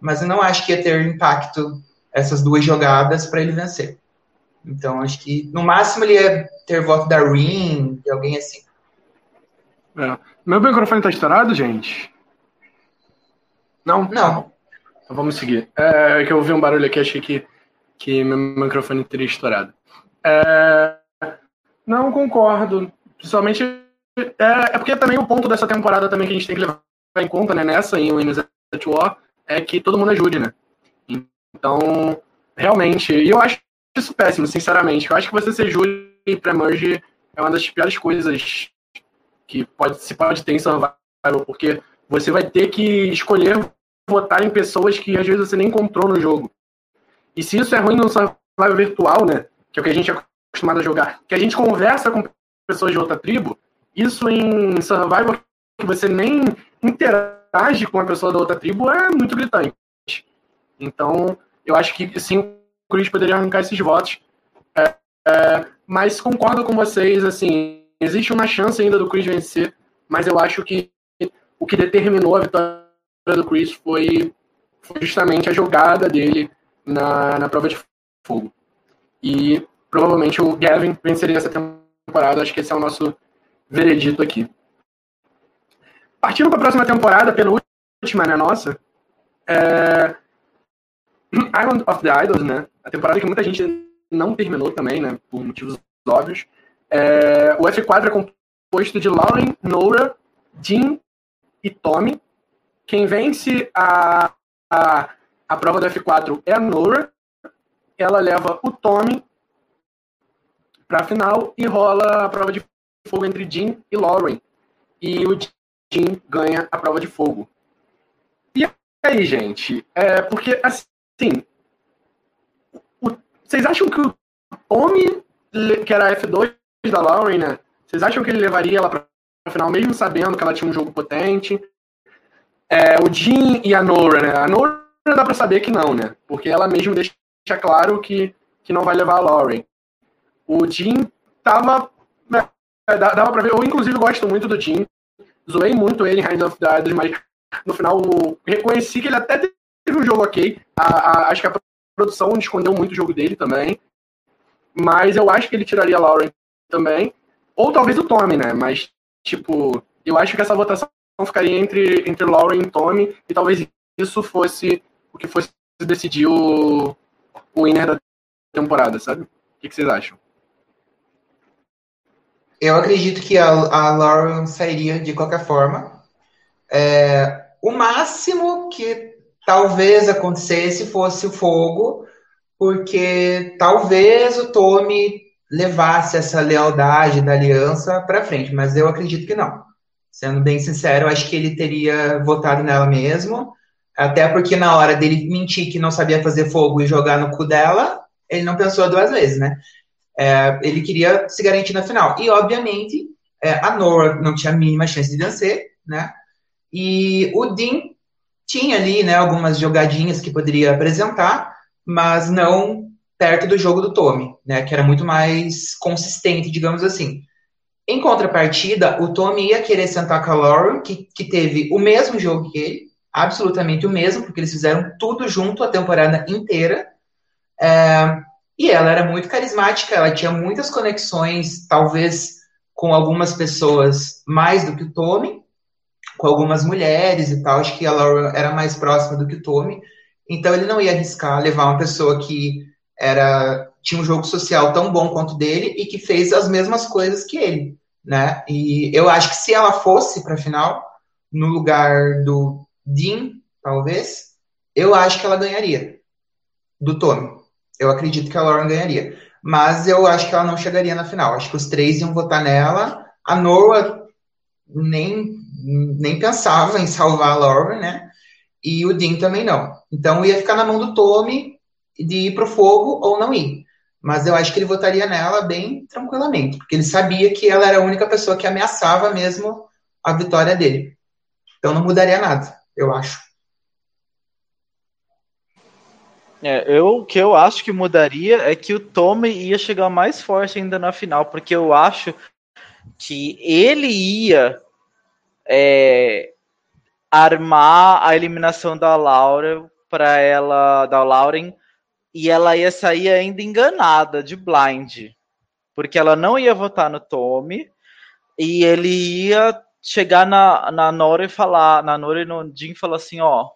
mas eu não acho que ia ter impacto essas duas jogadas para ele vencer. Então, acho que, no máximo, ele ia ter voto da Ring, de alguém assim. É. Meu microfone tá estourado, gente? Não? Não. Então vamos seguir. É, é que eu ouvi um barulho aqui, achei que, que meu microfone teria estourado. É, não concordo. Principalmente. É, é porque também o ponto dessa temporada também que a gente tem que levar em conta, né, nessa em Winners at War, é que todo mundo ajude, né? Então, realmente, e eu acho isso péssimo, sinceramente. Eu acho que você ser júri pré-merge é uma das piores coisas que pode, se pode ter em Survival, porque você vai ter que escolher votar em pessoas que às vezes você nem encontrou no jogo. E se isso é ruim no Survival virtual, né? Que é o que a gente é acostumado a jogar, que a gente conversa com pessoas de outra tribo, isso em Survival que você nem interage com a pessoa da outra tribo é muito gritante. Então, eu acho que sim, o Chris poderia arrancar esses votos. É, é, mas concordo com vocês, assim, existe uma chance ainda do Chris vencer, mas eu acho que o que determinou a vitória do Chris foi, foi justamente a jogada dele na, na prova de fogo. E provavelmente o Gavin venceria essa temporada temporada. Acho que esse é o nosso veredito aqui. Partindo para a próxima temporada, penúltima, né, nossa, é... Island of the Idols, né, a temporada que muita gente não terminou também, né, por motivos óbvios. É... O F4 é composto de Lauren, Nora, Jean e Tommy. Quem vence a, a, a prova do F4 é a Nora. Ela leva o Tommy para a final e rola a prova de fogo entre Jim e Lauren. E o Jim ganha a prova de fogo. E aí, gente? É porque, assim, o, vocês acham que o Tommy, que era F2 da Lauren, né? Vocês acham que ele levaria ela para final, mesmo sabendo que ela tinha um jogo potente. É, o Jean e a Nora, né? A Nora dá pra saber que não, né? Porque ela mesmo deixa claro que, que não vai levar a Lauren. O Jean tava. Né, dava pra ver. Eu, inclusive, gosto muito do Jean. Zoei muito ele em Hands of the mas no final reconheci que ele até teve um jogo ok. A, a, acho que a produção escondeu muito o jogo dele também. Mas eu acho que ele tiraria a Lauren também. Ou talvez o Tommy, né? Mas, tipo, eu acho que essa votação ficaria entre, entre Lauren e Tommy. E talvez isso fosse o que fosse decidir o, o winner da temporada, sabe? O que, que vocês acham? Eu acredito que a, a Lauren sairia de qualquer forma. É, o máximo que talvez acontecesse fosse o fogo, porque talvez o Tommy levasse essa lealdade da aliança para frente, mas eu acredito que não. Sendo bem sincero, acho que ele teria votado nela mesmo, até porque na hora dele mentir que não sabia fazer fogo e jogar no cu dela, ele não pensou duas vezes, né? É, ele queria se garantir na final. E, obviamente, é, a Nora não tinha a mínima chance de vencer, né? E o Dean tinha ali, né, algumas jogadinhas que poderia apresentar, mas não perto do jogo do Tommy, né, que era muito mais consistente, digamos assim. Em contrapartida, o Tommy ia querer sentar com a Lauren, que, que teve o mesmo jogo que ele, absolutamente o mesmo, porque eles fizeram tudo junto a temporada inteira. É, e ela era muito carismática, ela tinha muitas conexões, talvez com algumas pessoas mais do que o Tommy, com algumas mulheres e tal. Acho que a Laura era mais próxima do que o Tommy. Então ele não ia arriscar levar uma pessoa que era tinha um jogo social tão bom quanto o dele e que fez as mesmas coisas que ele, né? E eu acho que se ela fosse para final no lugar do Dean, talvez, eu acho que ela ganharia do Tommy. Eu acredito que a Lauren ganharia. Mas eu acho que ela não chegaria na final. Acho que os três iam votar nela. A Noah nem, nem pensava em salvar a Lauren, né? E o Dean também não. Então ia ficar na mão do Tommy de ir pro fogo ou não ir. Mas eu acho que ele votaria nela bem tranquilamente, porque ele sabia que ela era a única pessoa que ameaçava mesmo a vitória dele. Então não mudaria nada, eu acho. É, eu, o que eu acho que mudaria é que o Tommy ia chegar mais forte ainda na final, porque eu acho que ele ia é, armar a eliminação da Laura para ela, da Lauren, e ela ia sair ainda enganada de blind, porque ela não ia votar no Tommy e ele ia chegar na, na Nora e falar, na Nora e no Jim falar assim, ó,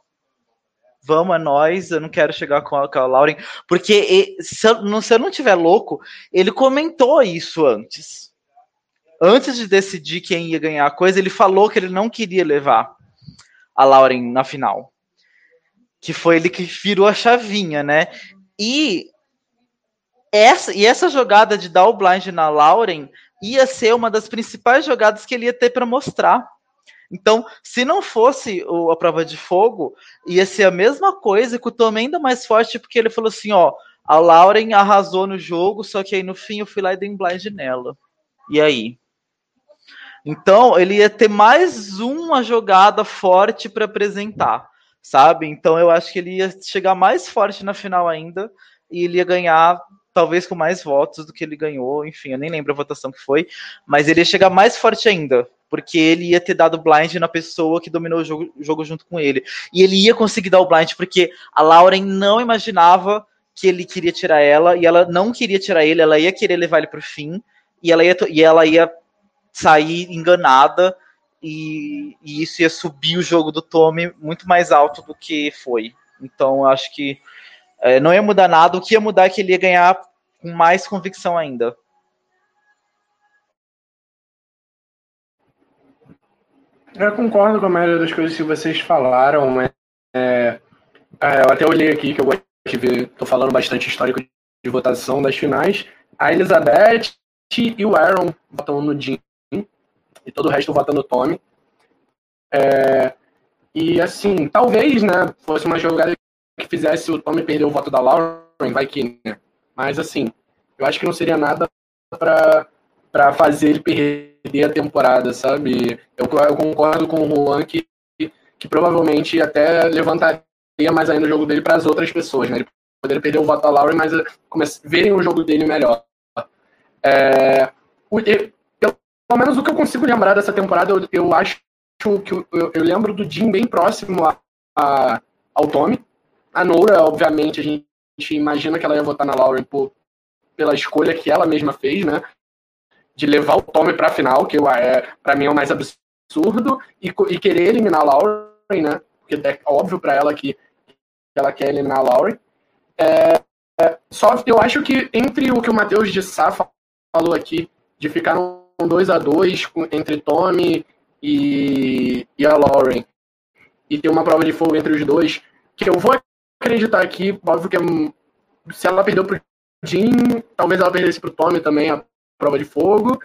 vamos, é nós, eu não quero chegar com a, com a Lauren, porque se eu, se eu não tiver louco, ele comentou isso antes. Antes de decidir quem ia ganhar a coisa, ele falou que ele não queria levar a Lauren na final. Que foi ele que virou a chavinha, né? E essa, e essa jogada de dar o blind na Lauren ia ser uma das principais jogadas que ele ia ter para mostrar então, se não fosse o, a prova de fogo, ia ser a mesma coisa, com o Tom ainda mais forte, porque ele falou assim, ó, a Lauren arrasou no jogo, só que aí no fim eu fui lá e dei um blind nela. E aí? Então, ele ia ter mais uma jogada forte para apresentar, sabe? Então, eu acho que ele ia chegar mais forte na final ainda e ele ia ganhar talvez com mais votos do que ele ganhou, enfim, eu nem lembro a votação que foi, mas ele ia chegar mais forte ainda, porque ele ia ter dado blind na pessoa que dominou o jogo, jogo junto com ele. E ele ia conseguir dar o blind, porque a Lauren não imaginava que ele queria tirar ela, e ela não queria tirar ele, ela ia querer levar ele pro fim, e ela ia, e ela ia sair enganada, e, e isso ia subir o jogo do Tommy muito mais alto do que foi. Então, acho que é, não ia mudar nada, o que ia mudar é que ele ia ganhar com mais convicção ainda. Eu concordo com a maioria das coisas que vocês falaram, mas é, é, eu até olhei aqui que eu gosto de ver, tô falando bastante histórico de votação das finais. A Elizabeth e o Aaron votam no Jim e todo o resto vota no Tommy. É, e assim, talvez, né, fosse uma jogada que fizesse o Tommy perder o voto da Lauren, vai que, né? Mas assim, eu acho que não seria nada para fazer ele perder a temporada, sabe? Eu, eu concordo com o Juan que, que provavelmente até levantaria mais ainda o jogo dele para as outras pessoas, né? Ele poderia perder o voto a Lauren, mas verem o jogo dele melhor. É, o, eu, pelo menos o que eu consigo lembrar dessa temporada, eu, eu acho que eu, eu, lembro do Jim bem próximo a, a, ao Tommy. A Nora, obviamente, a gente, imagina que ela ia votar na Lauren por, pela escolha que ela mesma fez, né? De levar o Tommy para final, que é, para mim é o mais absurdo, e, e querer eliminar a Lauren, né? Porque é óbvio para ela que ela quer eliminar a Lauren. É, é, só eu acho que entre o que o Matheus de Sá falou aqui, de ficar num 2 a 2 entre Tommy e, e a Lauren, e ter uma prova de fogo entre os dois, que eu vou acreditar aqui, óbvio que é, se ela perdeu pro Jim, talvez ela perdesse pro Tommy também a prova de fogo,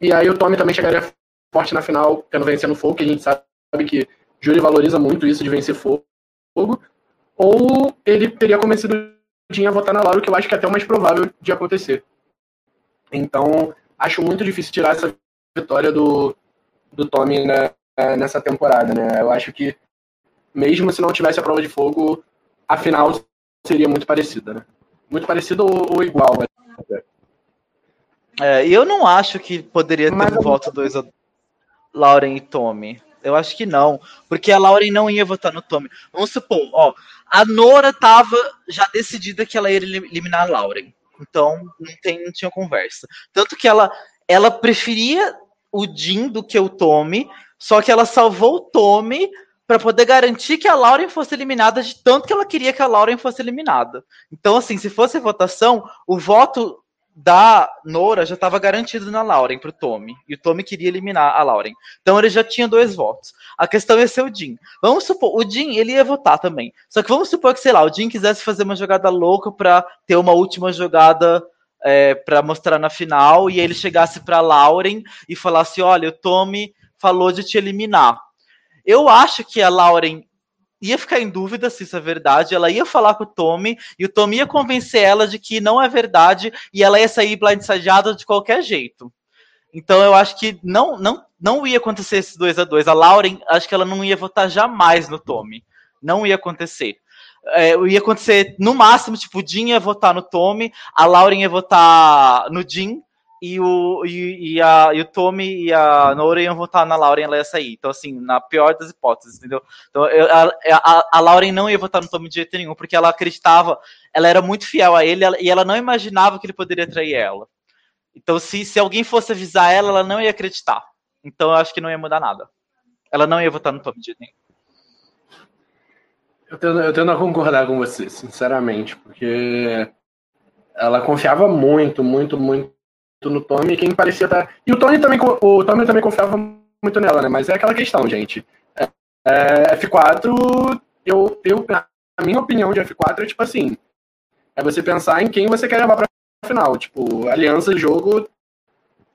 e aí o Tommy também chegaria forte na final, tendo vencendo fogo, que a gente sabe que Júlio valoriza muito isso de vencer fogo, ou ele teria convencido o Jim a votar na Laura, que eu acho que é até o mais provável de acontecer. Então, acho muito difícil tirar essa vitória do, do Tommy né, nessa temporada, né? Eu acho que mesmo se não tivesse a prova de fogo, a final seria muito parecida, né? Muito parecida ou, ou igual. Né? É, eu não acho que poderia ter Mas um voto dois a Lauren e Tommy. Eu acho que não, porque a Lauren não ia votar no Tommy. Vamos supor, ó, a Nora tava já decidida que ela ia eliminar a Lauren. Então, não, tem, não tinha conversa. Tanto que ela, ela preferia o Jim do que o Tommy, só que ela salvou o Tommy para poder garantir que a Lauren fosse eliminada de tanto que ela queria que a Lauren fosse eliminada. Então, assim, se fosse votação, o voto da Nora já estava garantido na Lauren para o Tommy. E o Tommy queria eliminar a Lauren. Então ele já tinha dois votos. A questão ia ser o Jim. Vamos supor, o Jim ele ia votar também. Só que vamos supor que, sei lá, o Jim quisesse fazer uma jogada louca para ter uma última jogada é, para mostrar na final e ele chegasse para Lauren e falasse: olha, o Tommy falou de te eliminar. Eu acho que a Lauren ia ficar em dúvida se isso é verdade, ela ia falar com o Tommy e o Tommy ia convencer ela de que não é verdade e ela ia sair blindsideada de qualquer jeito. Então eu acho que não não não ia acontecer esses 2 a 2 A Lauren, acho que ela não ia votar jamais no Tommy. Não ia acontecer. É, ia acontecer no máximo, tipo, o Jim ia votar no Tommy, a Lauren ia votar no Jim, e o, e, e, a, e o Tommy e a Nora iam votar na Lauren, ela ia sair. Então, assim, na pior das hipóteses, entendeu? Então, eu, a, a, a, Lauren não ia votar no Tommy de jeito nenhum, porque ela acreditava, ela era muito fiel a ele e ela não imaginava que ele poderia trair ela. Então, se, se alguém fosse avisar ela, ela não ia acreditar. Então, eu acho que não ia mudar nada. Ela não ia votar no Tommy de jeito nenhum. Eu tendo, eu tendo a concordar com você, sinceramente, porque ela confiava muito, muito, muito no Tommy, quem parecia estar. Tá, e o Tony também, o Tommy também confiava muito nela, né? Mas é aquela questão, gente. É, é, F4, eu, eu, a minha opinião de F4 é tipo assim: é você pensar em quem você quer levar pra final. Tipo, aliança e jogo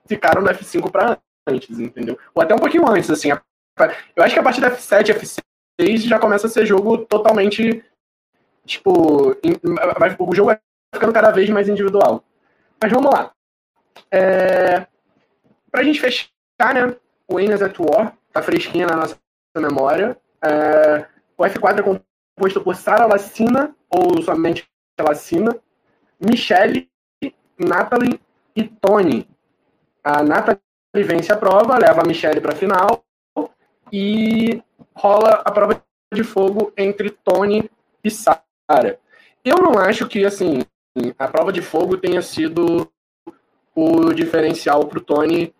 ficaram no F5 pra antes, entendeu? Ou até um pouquinho antes, assim. Eu acho que a partir da F7, F6 já começa a ser jogo totalmente. Tipo, o jogo vai ficando cada vez mais individual. Mas vamos lá. É... Pra gente fechar, né? O Enes at War tá fresquinha na nossa memória. É... O F4 é composto por Sara Lacina, ou somente Lacina, Michelle, Natalie e Tony. A Natalie vence a prova, leva a Michelle para a final e rola a prova de fogo entre Tony e Sara. Eu não acho que assim a prova de fogo tenha sido o diferencial para o Tony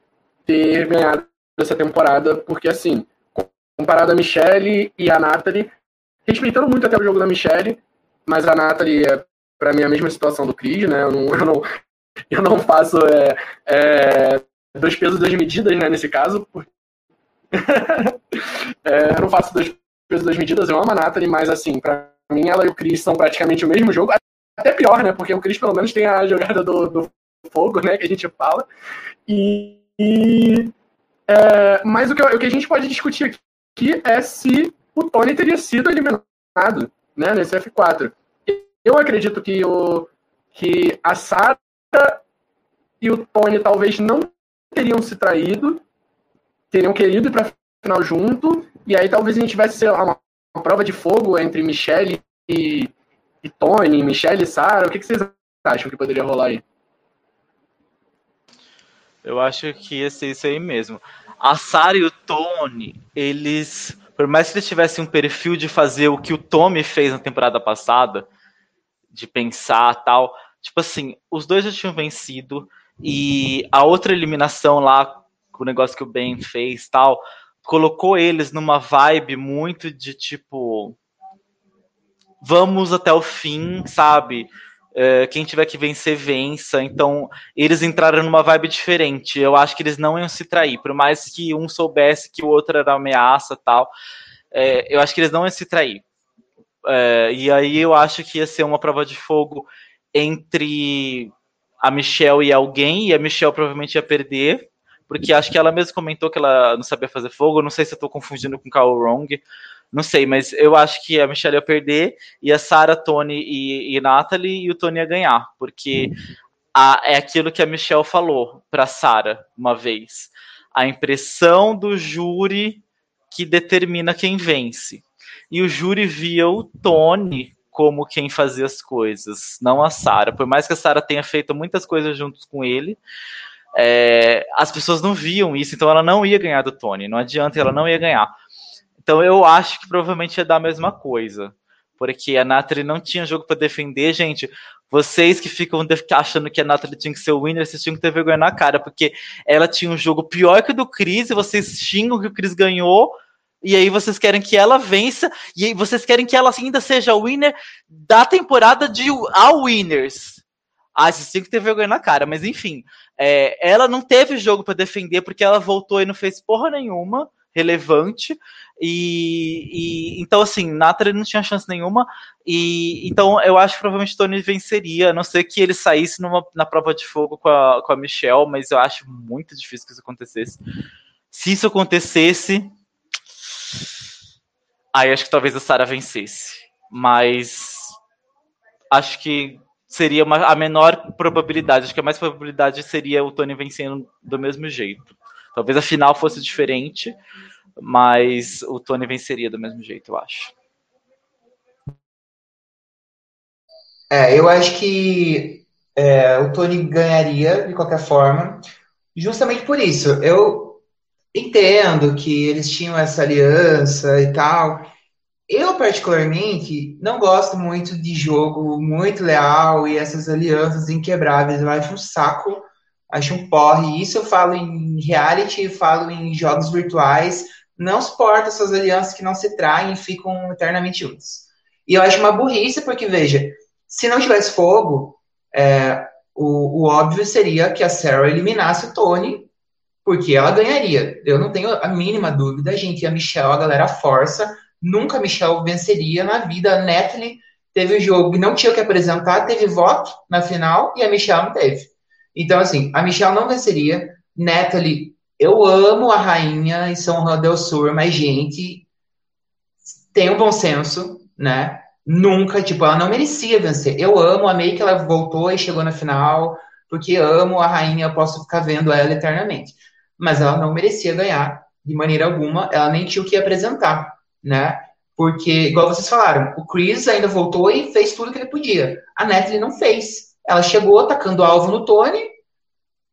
ter ganhado essa temporada, porque assim, comparado a Michelle e a Natalie, respeitando muito até o jogo da Michelle, mas a Natalie é para mim a mesma situação do Cris, né? Eu não, eu não, eu não faço é, é, dois pesos, duas medidas, né, nesse caso. é, eu não faço dois pesos, duas medidas, eu amo a Natalie, mas assim, para mim ela e o Cris são praticamente o mesmo jogo, até pior, né? Porque o Cris pelo menos tem a jogada do, do fogo, né, que a gente fala. E, e é, mas o que, o que a gente pode discutir aqui é se o Tony teria sido eliminado, né, nesse F4. Eu acredito que o que a Sara e o Tony talvez não teriam se traído, teriam querido ir pra final junto, e aí talvez a gente tivesse uma, uma prova de fogo entre Michelle e, e Tony, Michelle e Sarah. O que, que vocês acham que poderia rolar aí? Eu acho que ia ser isso aí mesmo. A Sarah e o Tony, eles. Por mais que eles tivessem um perfil de fazer o que o Tommy fez na temporada passada, de pensar tal, tipo assim, os dois já tinham vencido, e a outra eliminação lá, o negócio que o Ben fez tal, colocou eles numa vibe muito de tipo. Vamos até o fim, sabe? É, quem tiver que vencer, vença. Então, eles entraram numa vibe diferente. Eu acho que eles não iam se trair, por mais que um soubesse que o outro era ameaça tal. É, eu acho que eles não iam se trair. É, e aí eu acho que ia ser uma prova de fogo entre a Michelle e alguém, e a Michelle provavelmente ia perder, porque acho que ela mesma comentou que ela não sabia fazer fogo. Não sei se eu tô confundindo com Carl Wrong. Não sei, mas eu acho que a Michelle ia perder e a Sarah, Tony e, e Natalie e o Tony ia ganhar, porque a, é aquilo que a Michelle falou para Sarah uma vez. A impressão do júri que determina quem vence. E o júri via o Tony como quem fazia as coisas, não a Sarah. Por mais que a Sarah tenha feito muitas coisas juntos com ele, é, as pessoas não viam isso, então ela não ia ganhar do Tony. Não adianta, ela não ia ganhar. Então eu acho que provavelmente ia dar a mesma coisa. Porque a Natalie não tinha jogo para defender, gente. Vocês que ficam achando que a Natalie tinha que ser o winner, vocês tinham que ter vergonha na cara, porque ela tinha um jogo pior que o do Chris, e vocês xingam que o Chris ganhou, e aí vocês querem que ela vença, e aí vocês querem que ela ainda seja a winner da temporada de All Winners. Ah, vocês tinham que ter vergonha na cara, mas enfim. É, ela não teve jogo para defender porque ela voltou e não fez porra nenhuma relevante. E, e, então, assim, Natalie não tinha chance nenhuma. E então eu acho que provavelmente Tony venceria, a não ser que ele saísse numa, na prova de fogo com a, com a Michelle, mas eu acho muito difícil que isso acontecesse. Se isso acontecesse, aí acho que talvez a Sarah vencesse. Mas acho que seria uma, a menor probabilidade. Acho que a mais probabilidade seria o Tony vencendo do mesmo jeito. Talvez a final fosse diferente, mas o Tony venceria do mesmo jeito, eu acho. É, eu acho que é, o Tony ganharia de qualquer forma, justamente por isso. Eu entendo que eles tinham essa aliança e tal. Eu, particularmente, não gosto muito de jogo muito leal e essas alianças inquebráveis. Eu acho um saco acho um porre. Isso eu falo em reality, falo em jogos virtuais. Não suporto essas alianças que não se traem e ficam eternamente juntas. E eu acho uma burrice, porque, veja, se não tivesse fogo, é, o, o, óbvio seria que a Sarah eliminasse o Tony, porque ela ganharia. Eu não tenho a mínima dúvida, gente. E a Michelle, a galera força. Nunca a Michelle venceria na vida. A Natalie teve o jogo e não tinha o que apresentar, teve voto na final e a Michelle não teve. Então, assim, a Michelle não venceria. Natalie, eu amo a rainha em São Juan del Sur, mas, gente, tem um bom senso, né? Nunca, tipo, ela não merecia vencer. Eu amo, amei que ela voltou e chegou na final, porque amo a rainha, eu posso ficar vendo ela eternamente. Mas ela não merecia ganhar, de maneira alguma, ela nem tinha o que apresentar, né? Porque, igual vocês falaram, o Chris ainda voltou e fez tudo que ele podia. A Natalie não fez. Ela chegou atacando o alvo no Tony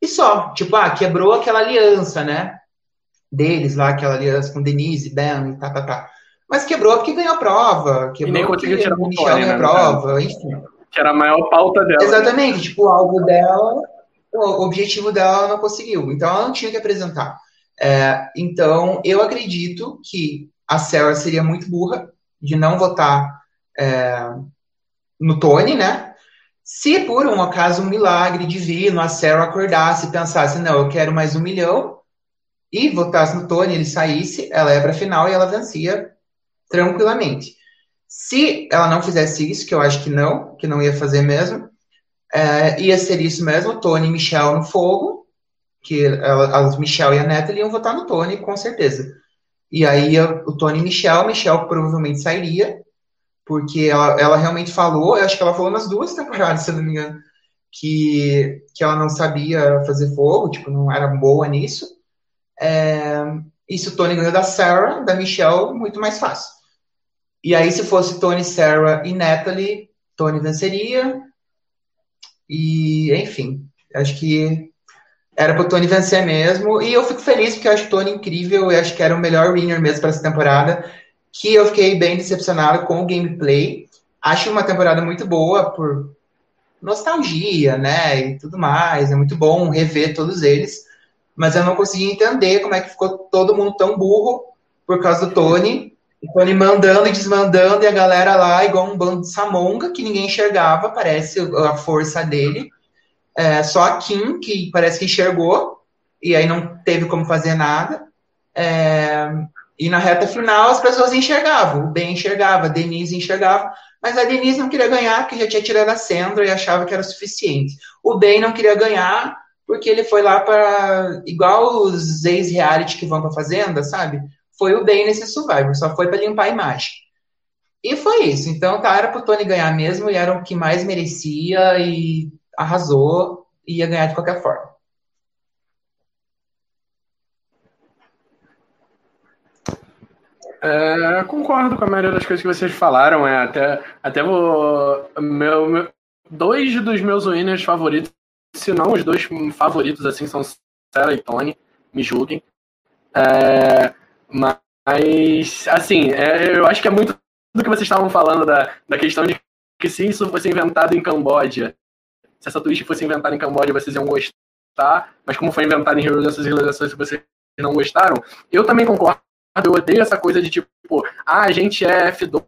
e só. Tipo, ah, quebrou aquela aliança, né? Deles lá, aquela aliança com Denise, Ben e tá, tá, tá. Mas quebrou porque ganhou a prova. Quebrou e nem conseguiu tirar o Michel ganhou a né, prova, enfim. Que era a maior pauta dela. Exatamente, né? tipo, o alvo dela, o objetivo dela não conseguiu. Então ela não tinha que apresentar. É, então, eu acredito que a Sarah seria muito burra de não votar é, no Tony, né? Se por um acaso um milagre divino a Sarah acordasse e pensasse, não, eu quero mais um milhão, e votasse no Tony, ele saísse, ela ia para a final e ela vencia tranquilamente. Se ela não fizesse isso, que eu acho que não, que não ia fazer mesmo, é, ia ser isso mesmo, Tony e Michelle no fogo, que as Michelle e a Natalie iam votar no Tony, com certeza. E aí o Tony e Michelle, Michelle provavelmente sairia, porque ela, ela realmente falou, eu acho que ela falou nas duas temporadas, se eu não me engano, que, que ela não sabia fazer fogo, tipo, não era boa nisso. É, E se o Tony ganhou da Sarah, da Michelle, muito mais fácil. E aí, se fosse Tony, Sarah e Natalie, Tony venceria. E, enfim, acho que era pro Tony vencer mesmo. E eu fico feliz porque eu acho o Tony incrível. Eu acho que era o melhor winner mesmo para essa temporada. Que eu fiquei bem decepcionado com o gameplay. Acho uma temporada muito boa por nostalgia, né? E tudo mais. É muito bom rever todos eles. Mas eu não consegui entender como é que ficou todo mundo tão burro por causa do Tony. O Tony mandando e desmandando, e a galera lá, igual um bando de samonga, que ninguém enxergava, parece a força dele. É, só a Kim, que parece que enxergou, e aí não teve como fazer nada. É, e na reta final as pessoas enxergavam, o Ben enxergava, a Denise enxergava, mas a Denise não queria ganhar porque já tinha tirado a Sandra e achava que era suficiente. O Ben não queria ganhar porque ele foi lá para. igual os ex-reality que vão para Fazenda, sabe? Foi o Ben nesse Survivor, só foi para limpar a imagem. E foi isso. Então, tá, era pro Tony ganhar mesmo e era o que mais merecia e arrasou e ia ganhar de qualquer forma. É, concordo com a maioria das coisas que vocês falaram. É, até, até vou. Meu, meu, dois dos meus winners favoritos, se não os dois favoritos, assim, são Sarah e Tony. Me julguem. É, mas, assim, é, eu acho que é muito do que vocês estavam falando da, da questão de que se isso fosse inventado em Camboja, se essa twist fosse inventada em Camboja, vocês iam gostar, mas como foi inventado em Heroes dessas realizações, vocês não gostaram, eu também concordo. Eu odeio essa coisa de tipo, ah, a gente é F2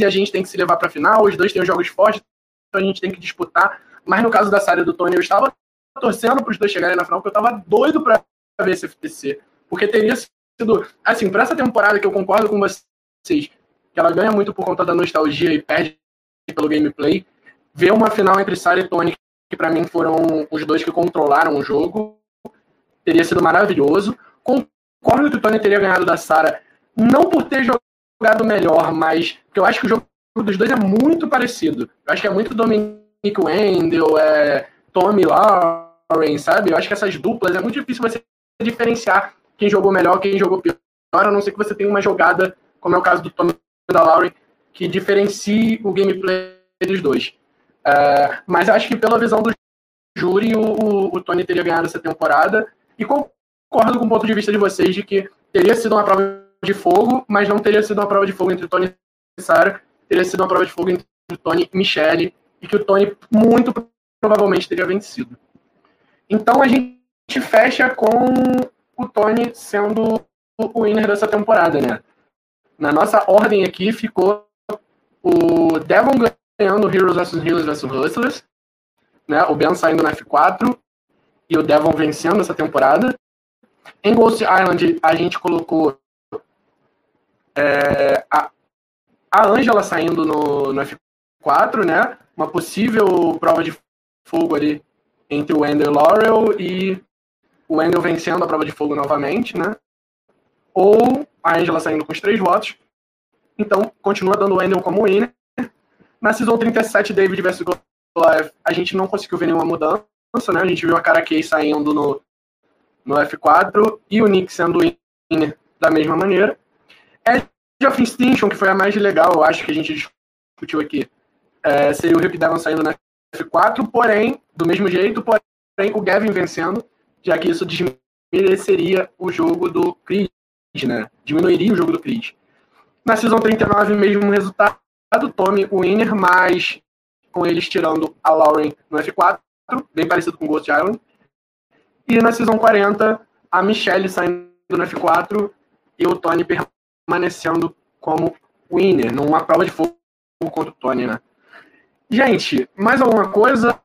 e a gente tem que se levar para final, os dois têm os jogos fortes, então a gente tem que disputar. Mas no caso da Sária e do Tony, eu estava torcendo para os dois chegarem na final, porque eu estava doido para ver esse FTC. Porque teria sido. Assim, para essa temporada que eu concordo com vocês, que ela ganha muito por conta da nostalgia e perde pelo gameplay, ver uma final entre Sarah e Tony, que para mim foram os dois que controlaram o jogo, teria sido maravilhoso. Concordo que o Tony teria ganhado da Sarah, não por ter jogado melhor, mas porque eu acho que o jogo dos dois é muito parecido. Eu acho que é muito Dominic Wendell, é Tommy Lauren, sabe? Eu acho que essas duplas é muito difícil você diferenciar quem jogou melhor, quem jogou pior, a não ser que você tenha uma jogada, como é o caso do Tommy da Lauren, que diferencie o gameplay dos dois. Uh, mas acho que pela visão do júri, o, o, Tony teria ganhado essa temporada. E concordo com o ponto de vista de vocês de que teria sido uma prova de fogo, mas não teria sido uma prova de fogo entre Tony e Sarah. Teria sido uma prova de fogo entre Tony e Michelle. E que o Tony muito provavelmente teria vencido. Então a gente fecha com o Tony sendo o winner dessa temporada, né? Na nossa ordem aqui ficou o Devon ganhando Heroes vs Heroes vs Hustlers, né? O Ben saindo na F4 e o Devon vencendo essa temporada. Em Ghost Island, a gente colocou é, a, a Angela saindo no, no F4, né? Uma possível prova de fogo ali entre o Wendell Laurel e o Wendell vencendo a prova de fogo novamente, né? Ou a Angela saindo com os três votos. Então, continua dando o Wendell como winner. Na Season 37, David vs Goliath, a gente não conseguiu ver nenhuma mudança, né? A gente viu a Cara Kay saindo no, no F4 e o Nick sendo winner da mesma maneira. Edge of Extinction, que foi a mais legal, eu acho que a gente discutiu aqui, é, seria o Rick Devon saindo na F4, porém, do mesmo jeito, porém, o Gavin vencendo, já que isso desmereceria o jogo do Creed, né? Diminuiria o jogo do Creed. Na Season 39, mesmo resultado, Tommy winner, mas com eles tirando a Lauren no F4, bem parecido com Ghost Island. E na Season 40, a Michelle saindo no F4 e o Tony permanecendo como winner, numa prova de fogo contra o Tony, né? Gente, mais alguma coisa?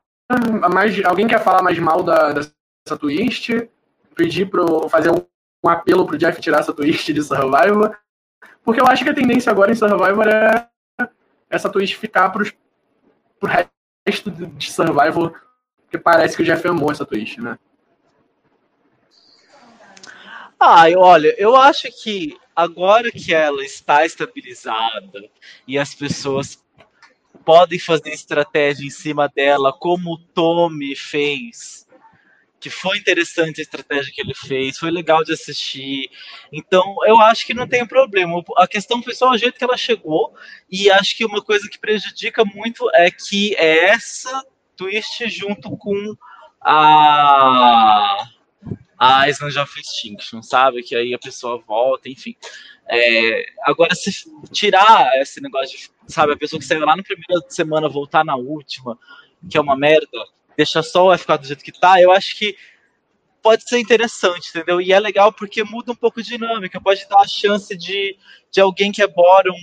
Mais, alguém quer falar mais mal da, dessa twist? Pedir para fazer um, um apelo pro Jeff tirar essa twist de Survivor? Porque eu acho que a tendência agora em Survivor é essa twist ficar pros, pro resto de Survival, porque parece que o Jeff amou essa twist, né? Ah, olha, eu acho que agora que ela está estabilizada e as pessoas podem fazer estratégia em cima dela, como o Tommy fez, que foi interessante a estratégia que ele fez, foi legal de assistir. Então, eu acho que não tem problema. A questão foi só o jeito que ela chegou, e acho que uma coisa que prejudica muito é que é essa twist junto com a a Island of Extinction, sabe? Que aí a pessoa volta, enfim. É, agora, se tirar esse negócio de, sabe, a pessoa que saiu lá na primeira semana voltar na última, que é uma merda, deixar só o ficar do jeito que tá, eu acho que pode ser interessante, entendeu? E é legal porque muda um pouco a dinâmica, pode dar a chance de, de alguém que é Boron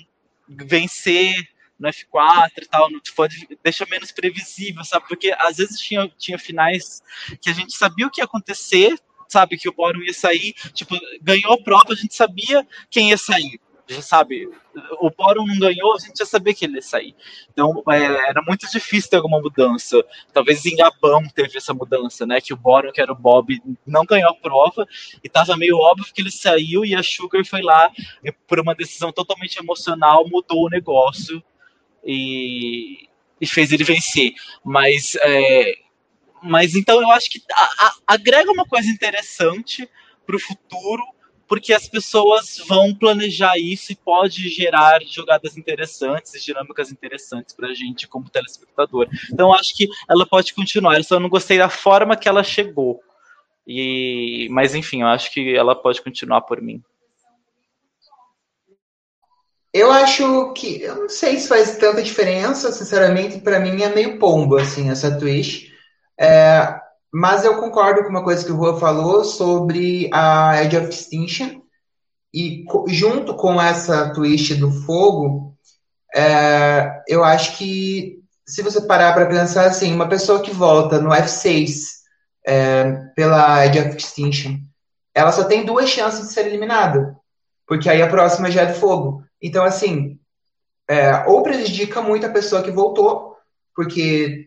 vencer no F4 e tal, pode deixar menos previsível, sabe? Porque às vezes tinha, tinha finais que a gente sabia o que ia acontecer, sabe que o Boron ia sair, tipo, ganhou prova, a gente sabia quem ia sair. Sabe, o Boron não ganhou, a gente já sabia que ele ia sair. Então é, era muito difícil ter alguma mudança. Talvez em Gabão teve essa mudança, né? Que o Boron, que era o Bob, não ganhou a prova e tava meio óbvio que ele saiu e a Sugar foi lá e por uma decisão totalmente emocional mudou o negócio e, e fez ele vencer. Mas é, mas então eu acho que a, a, agrega uma coisa interessante para o futuro, porque as pessoas vão planejar isso e pode gerar jogadas interessantes e dinâmicas interessantes para a gente como telespectador. Então eu acho que ela pode continuar. Eu só não gostei da forma que ela chegou. E, mas enfim, eu acho que ela pode continuar por mim. Eu acho que eu não sei se faz tanta diferença, sinceramente, para mim é meio pombo assim essa twist. É, mas eu concordo com uma coisa que o Rua falou sobre a Edge of Extinction. E junto com essa twist do fogo, é, eu acho que se você parar para pensar assim, uma pessoa que volta no F6 é, pela Edge of Extinction, ela só tem duas chances de ser eliminada, porque aí a próxima já é de fogo. Então, assim, é, ou prejudica muito a pessoa que voltou, porque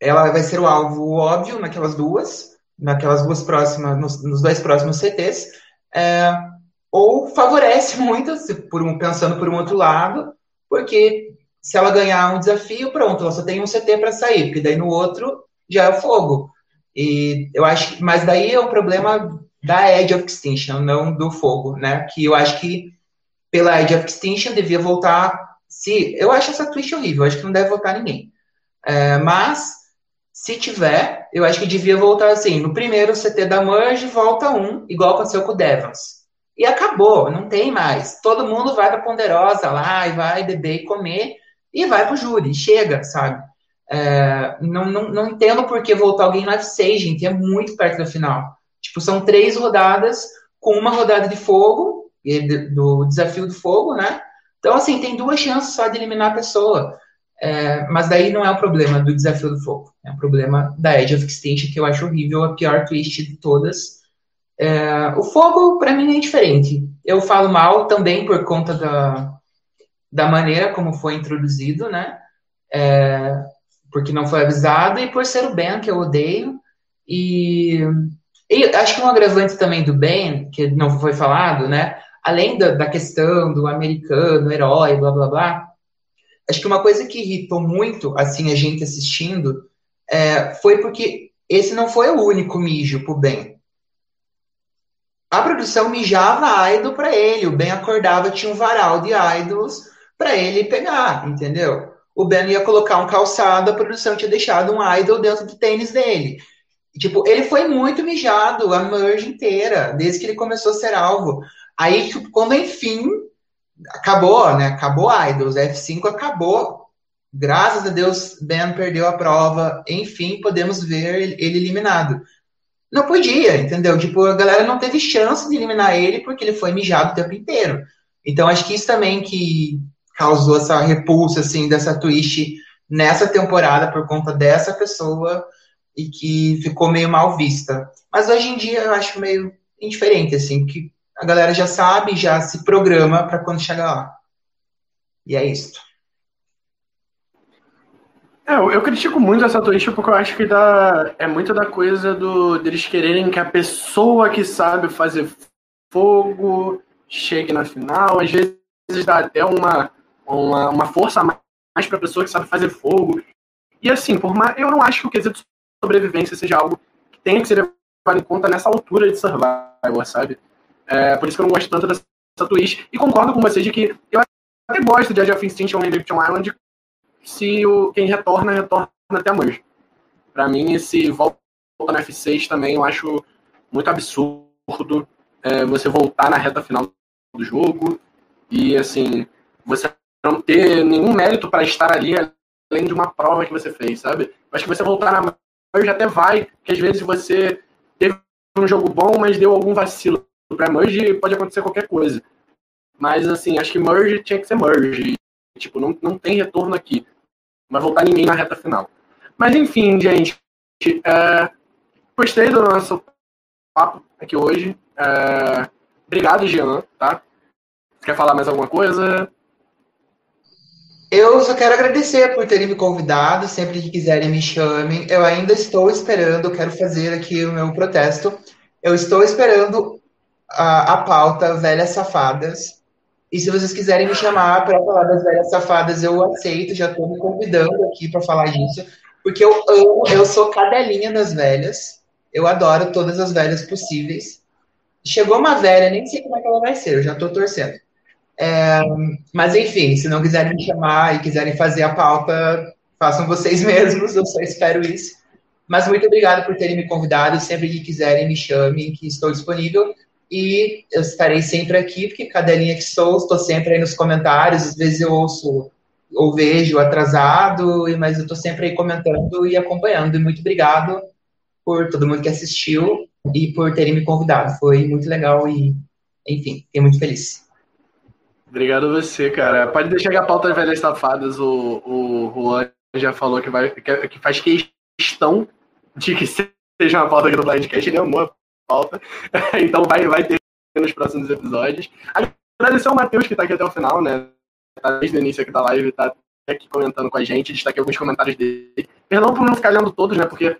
ela vai ser o alvo óbvio naquelas duas, naquelas duas próximas, nos, nos dois próximos CTs, é, ou favorece muito, por um, pensando por um outro lado, porque se ela ganhar um desafio, pronto, ela só tem um CT para sair, porque daí no outro já é o fogo. E eu acho, mas daí é um problema da Edge of Extinction, não do fogo, né? Que eu acho que pela Edge of Extinction devia voltar. Se eu acho essa twist horrível, acho que não deve voltar ninguém. É, mas se tiver, eu acho que devia voltar assim. No primeiro CT da Merge, volta um, igual aconteceu com o Devons. E acabou, não tem mais. Todo mundo vai pra Ponderosa lá e vai beber e comer e vai pro júri, chega, sabe? É, não, não, não entendo por que voltar alguém no F6, gente, é muito perto da final. Tipo, são três rodadas com uma rodada de fogo, do desafio do fogo, né? Então, assim, tem duas chances só de eliminar a pessoa. É, mas daí não é o problema do Desafio do Fogo. É o problema da Edge of Extinction, que eu acho horrível, a pior twist de todas. É, o fogo, para mim, é diferente. Eu falo mal também por conta da, da maneira como foi introduzido, né? É, porque não foi avisado, e por ser o Ben, que eu odeio. E, e acho que um agravante também do Ben, que não foi falado, né? Além da, da questão do americano, herói, blá blá blá, acho que uma coisa que irritou muito, assim, a gente assistindo, é, foi porque esse não foi o único mijo pro Ben. A produção mijava idol para ele, o Ben acordava, tinha um varal de idols para ele pegar, entendeu? O Ben ia colocar um calçado, a produção tinha deixado um idol dentro do tênis dele. Tipo, ele foi muito mijado a merge inteira, desde que ele começou a ser alvo. Aí, tipo, quando enfim acabou, né? Acabou Idols, F5 acabou. Graças a Deus, Ben perdeu a prova. Enfim, podemos ver ele eliminado. Não podia, entendeu? Tipo, a galera não teve chance de eliminar ele porque ele foi mijado o tempo inteiro. Então, acho que isso também que causou essa repulsa, assim, dessa twist nessa temporada por conta dessa pessoa e que ficou meio mal vista. Mas hoje em dia eu acho meio indiferente, assim, que a galera já sabe, já se programa para quando chegar lá. E é isso. É, eu critico muito essa twist porque eu acho que dá, é muito da coisa do deles quererem que a pessoa que sabe fazer fogo chegue na final. Às vezes dá até uma, uma, uma força a mais para a pessoa que sabe fazer fogo. E assim, por mais, eu não acho que o quesito sobrevivência seja algo tenha que ser levado em conta nessa altura de Survivor, sabe? É, por isso que eu não gosto tanto dessa twist. E concordo com vocês de que eu até gosto de Age of Extinction em Lipton Island se o, quem retorna, retorna até a Merge. Pra mim, esse volta no F6 também eu acho muito absurdo é, você voltar na reta final do jogo e, assim, você não ter nenhum mérito para estar ali além de uma prova que você fez, sabe? Acho que você voltar na Merge até vai, que às vezes você teve um jogo bom, mas deu algum vacilo. Pra Merge pode acontecer qualquer coisa. Mas, assim, acho que Merge tinha que ser Merge. Tipo, não, não tem retorno aqui. Não vai voltar ninguém na reta final. Mas, enfim, gente. É, gostei do nosso papo aqui hoje. É, obrigado, Jean, tá? Quer falar mais alguma coisa? Eu só quero agradecer por terem me convidado. Sempre que quiserem, me chamem. Eu ainda estou esperando, quero fazer aqui o meu protesto. Eu estou esperando a, a pauta Velhas Safadas. E se vocês quiserem me chamar para falar das Velhas Safadas, eu aceito. Já estou me convidando aqui para falar disso. Porque eu amo, eu sou cadelinha das velhas. Eu adoro todas as velhas possíveis. Chegou uma velha, nem sei como é que ela vai ser, eu já estou torcendo. É, mas enfim, se não quiserem me chamar e quiserem fazer a pauta, façam vocês mesmos, eu só espero isso. Mas muito obrigado por terem me convidado. Sempre que quiserem, me chamem, que estou disponível. E eu estarei sempre aqui, porque cadelinha que sou, estou sempre aí nos comentários. Às vezes eu ouço ou vejo atrasado, mas eu estou sempre aí comentando e acompanhando. E muito obrigado por todo mundo que assistiu e por terem me convidado. Foi muito legal e, enfim, fiquei muito feliz. Obrigado a você, cara. Pode deixar que a pauta das velhas safadas, o, o Juan já falou que, vai, que, que faz questão de que seja uma pauta aqui do Blindcast, ele amou a pauta. então vai, vai ter nos próximos episódios. Agradecer ao Matheus que está aqui até o final, né? Tá desde o início aqui da live, tá aqui comentando com a gente, destaquei alguns comentários dele. Perdão por não ficar lendo todos, né? Porque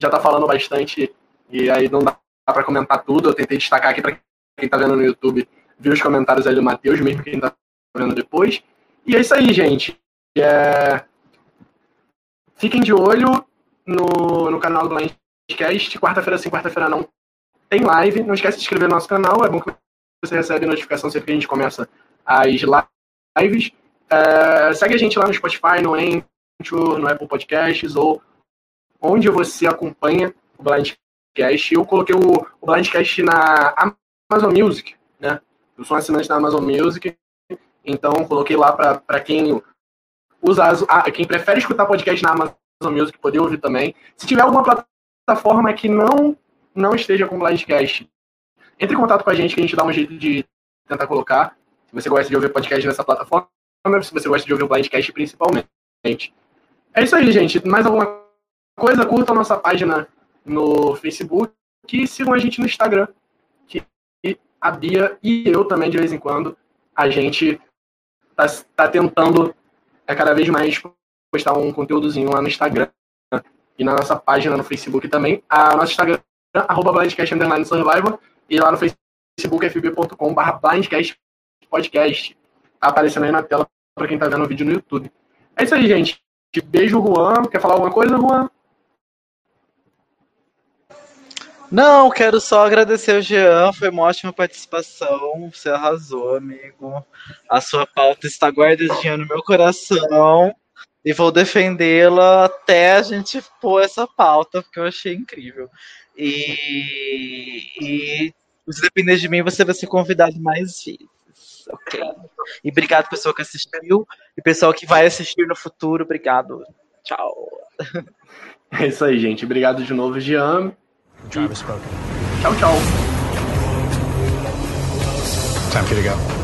já tá falando bastante e aí não dá para comentar tudo. Eu tentei destacar aqui para quem tá vendo no YouTube, ver os comentários aí do Matheus, mesmo quem tá vendo depois. E é isso aí, gente. É... Fiquem de olho no, no canal do Blindcast. Quarta-feira sim, quarta-feira não. Tem live. Não esquece de se inscrever no nosso canal. É bom que você recebe notificação sempre que a gente começa as lives. É... Segue a gente lá no Spotify, no Anchor, no Apple Podcasts ou onde você acompanha o Blindcast. Eu coloquei o, o Blindcast na Amazon Music, né? Eu sou assinante da Amazon Music, então coloquei lá para quem usa quem prefere escutar podcast na Amazon Music poder ouvir também. Se tiver alguma plataforma que não não esteja com Blindcast, entre em contato com a gente que a gente dá um jeito de tentar colocar. Se você gosta de ouvir podcast nessa plataforma, se você gosta de ouvir o Blindcast principalmente. É isso aí, gente. Mais alguma coisa, curtam a nossa página no Facebook e sigam a gente no Instagram. Que a Bia e eu também, de vez em quando, a gente tá, tá tentando é, cada vez mais postar um conteúdozinho lá no Instagram e na nossa página no Facebook também. A nosso Instagram arroba blindcast underline survival e lá no Facebook fb.com barra blindcast podcast. Tá aparecendo aí na tela para quem tá vendo o vídeo no YouTube. É isso aí, gente. Beijo, Juan. Quer falar alguma coisa, Juan? Não, quero só agradecer ao Jean, foi uma ótima participação, você arrasou, amigo. A sua pauta está guardadinha no meu coração e vou defendê-la até a gente pôr essa pauta, porque eu achei incrível. E, e se depender de mim, você vai ser convidado mais vezes, ok? E obrigado, pessoal que assistiu, e pessoal que vai assistir no futuro, obrigado. Tchau. É isso aí, gente. Obrigado de novo, Jean. Ciao, ciao. Time for you to go.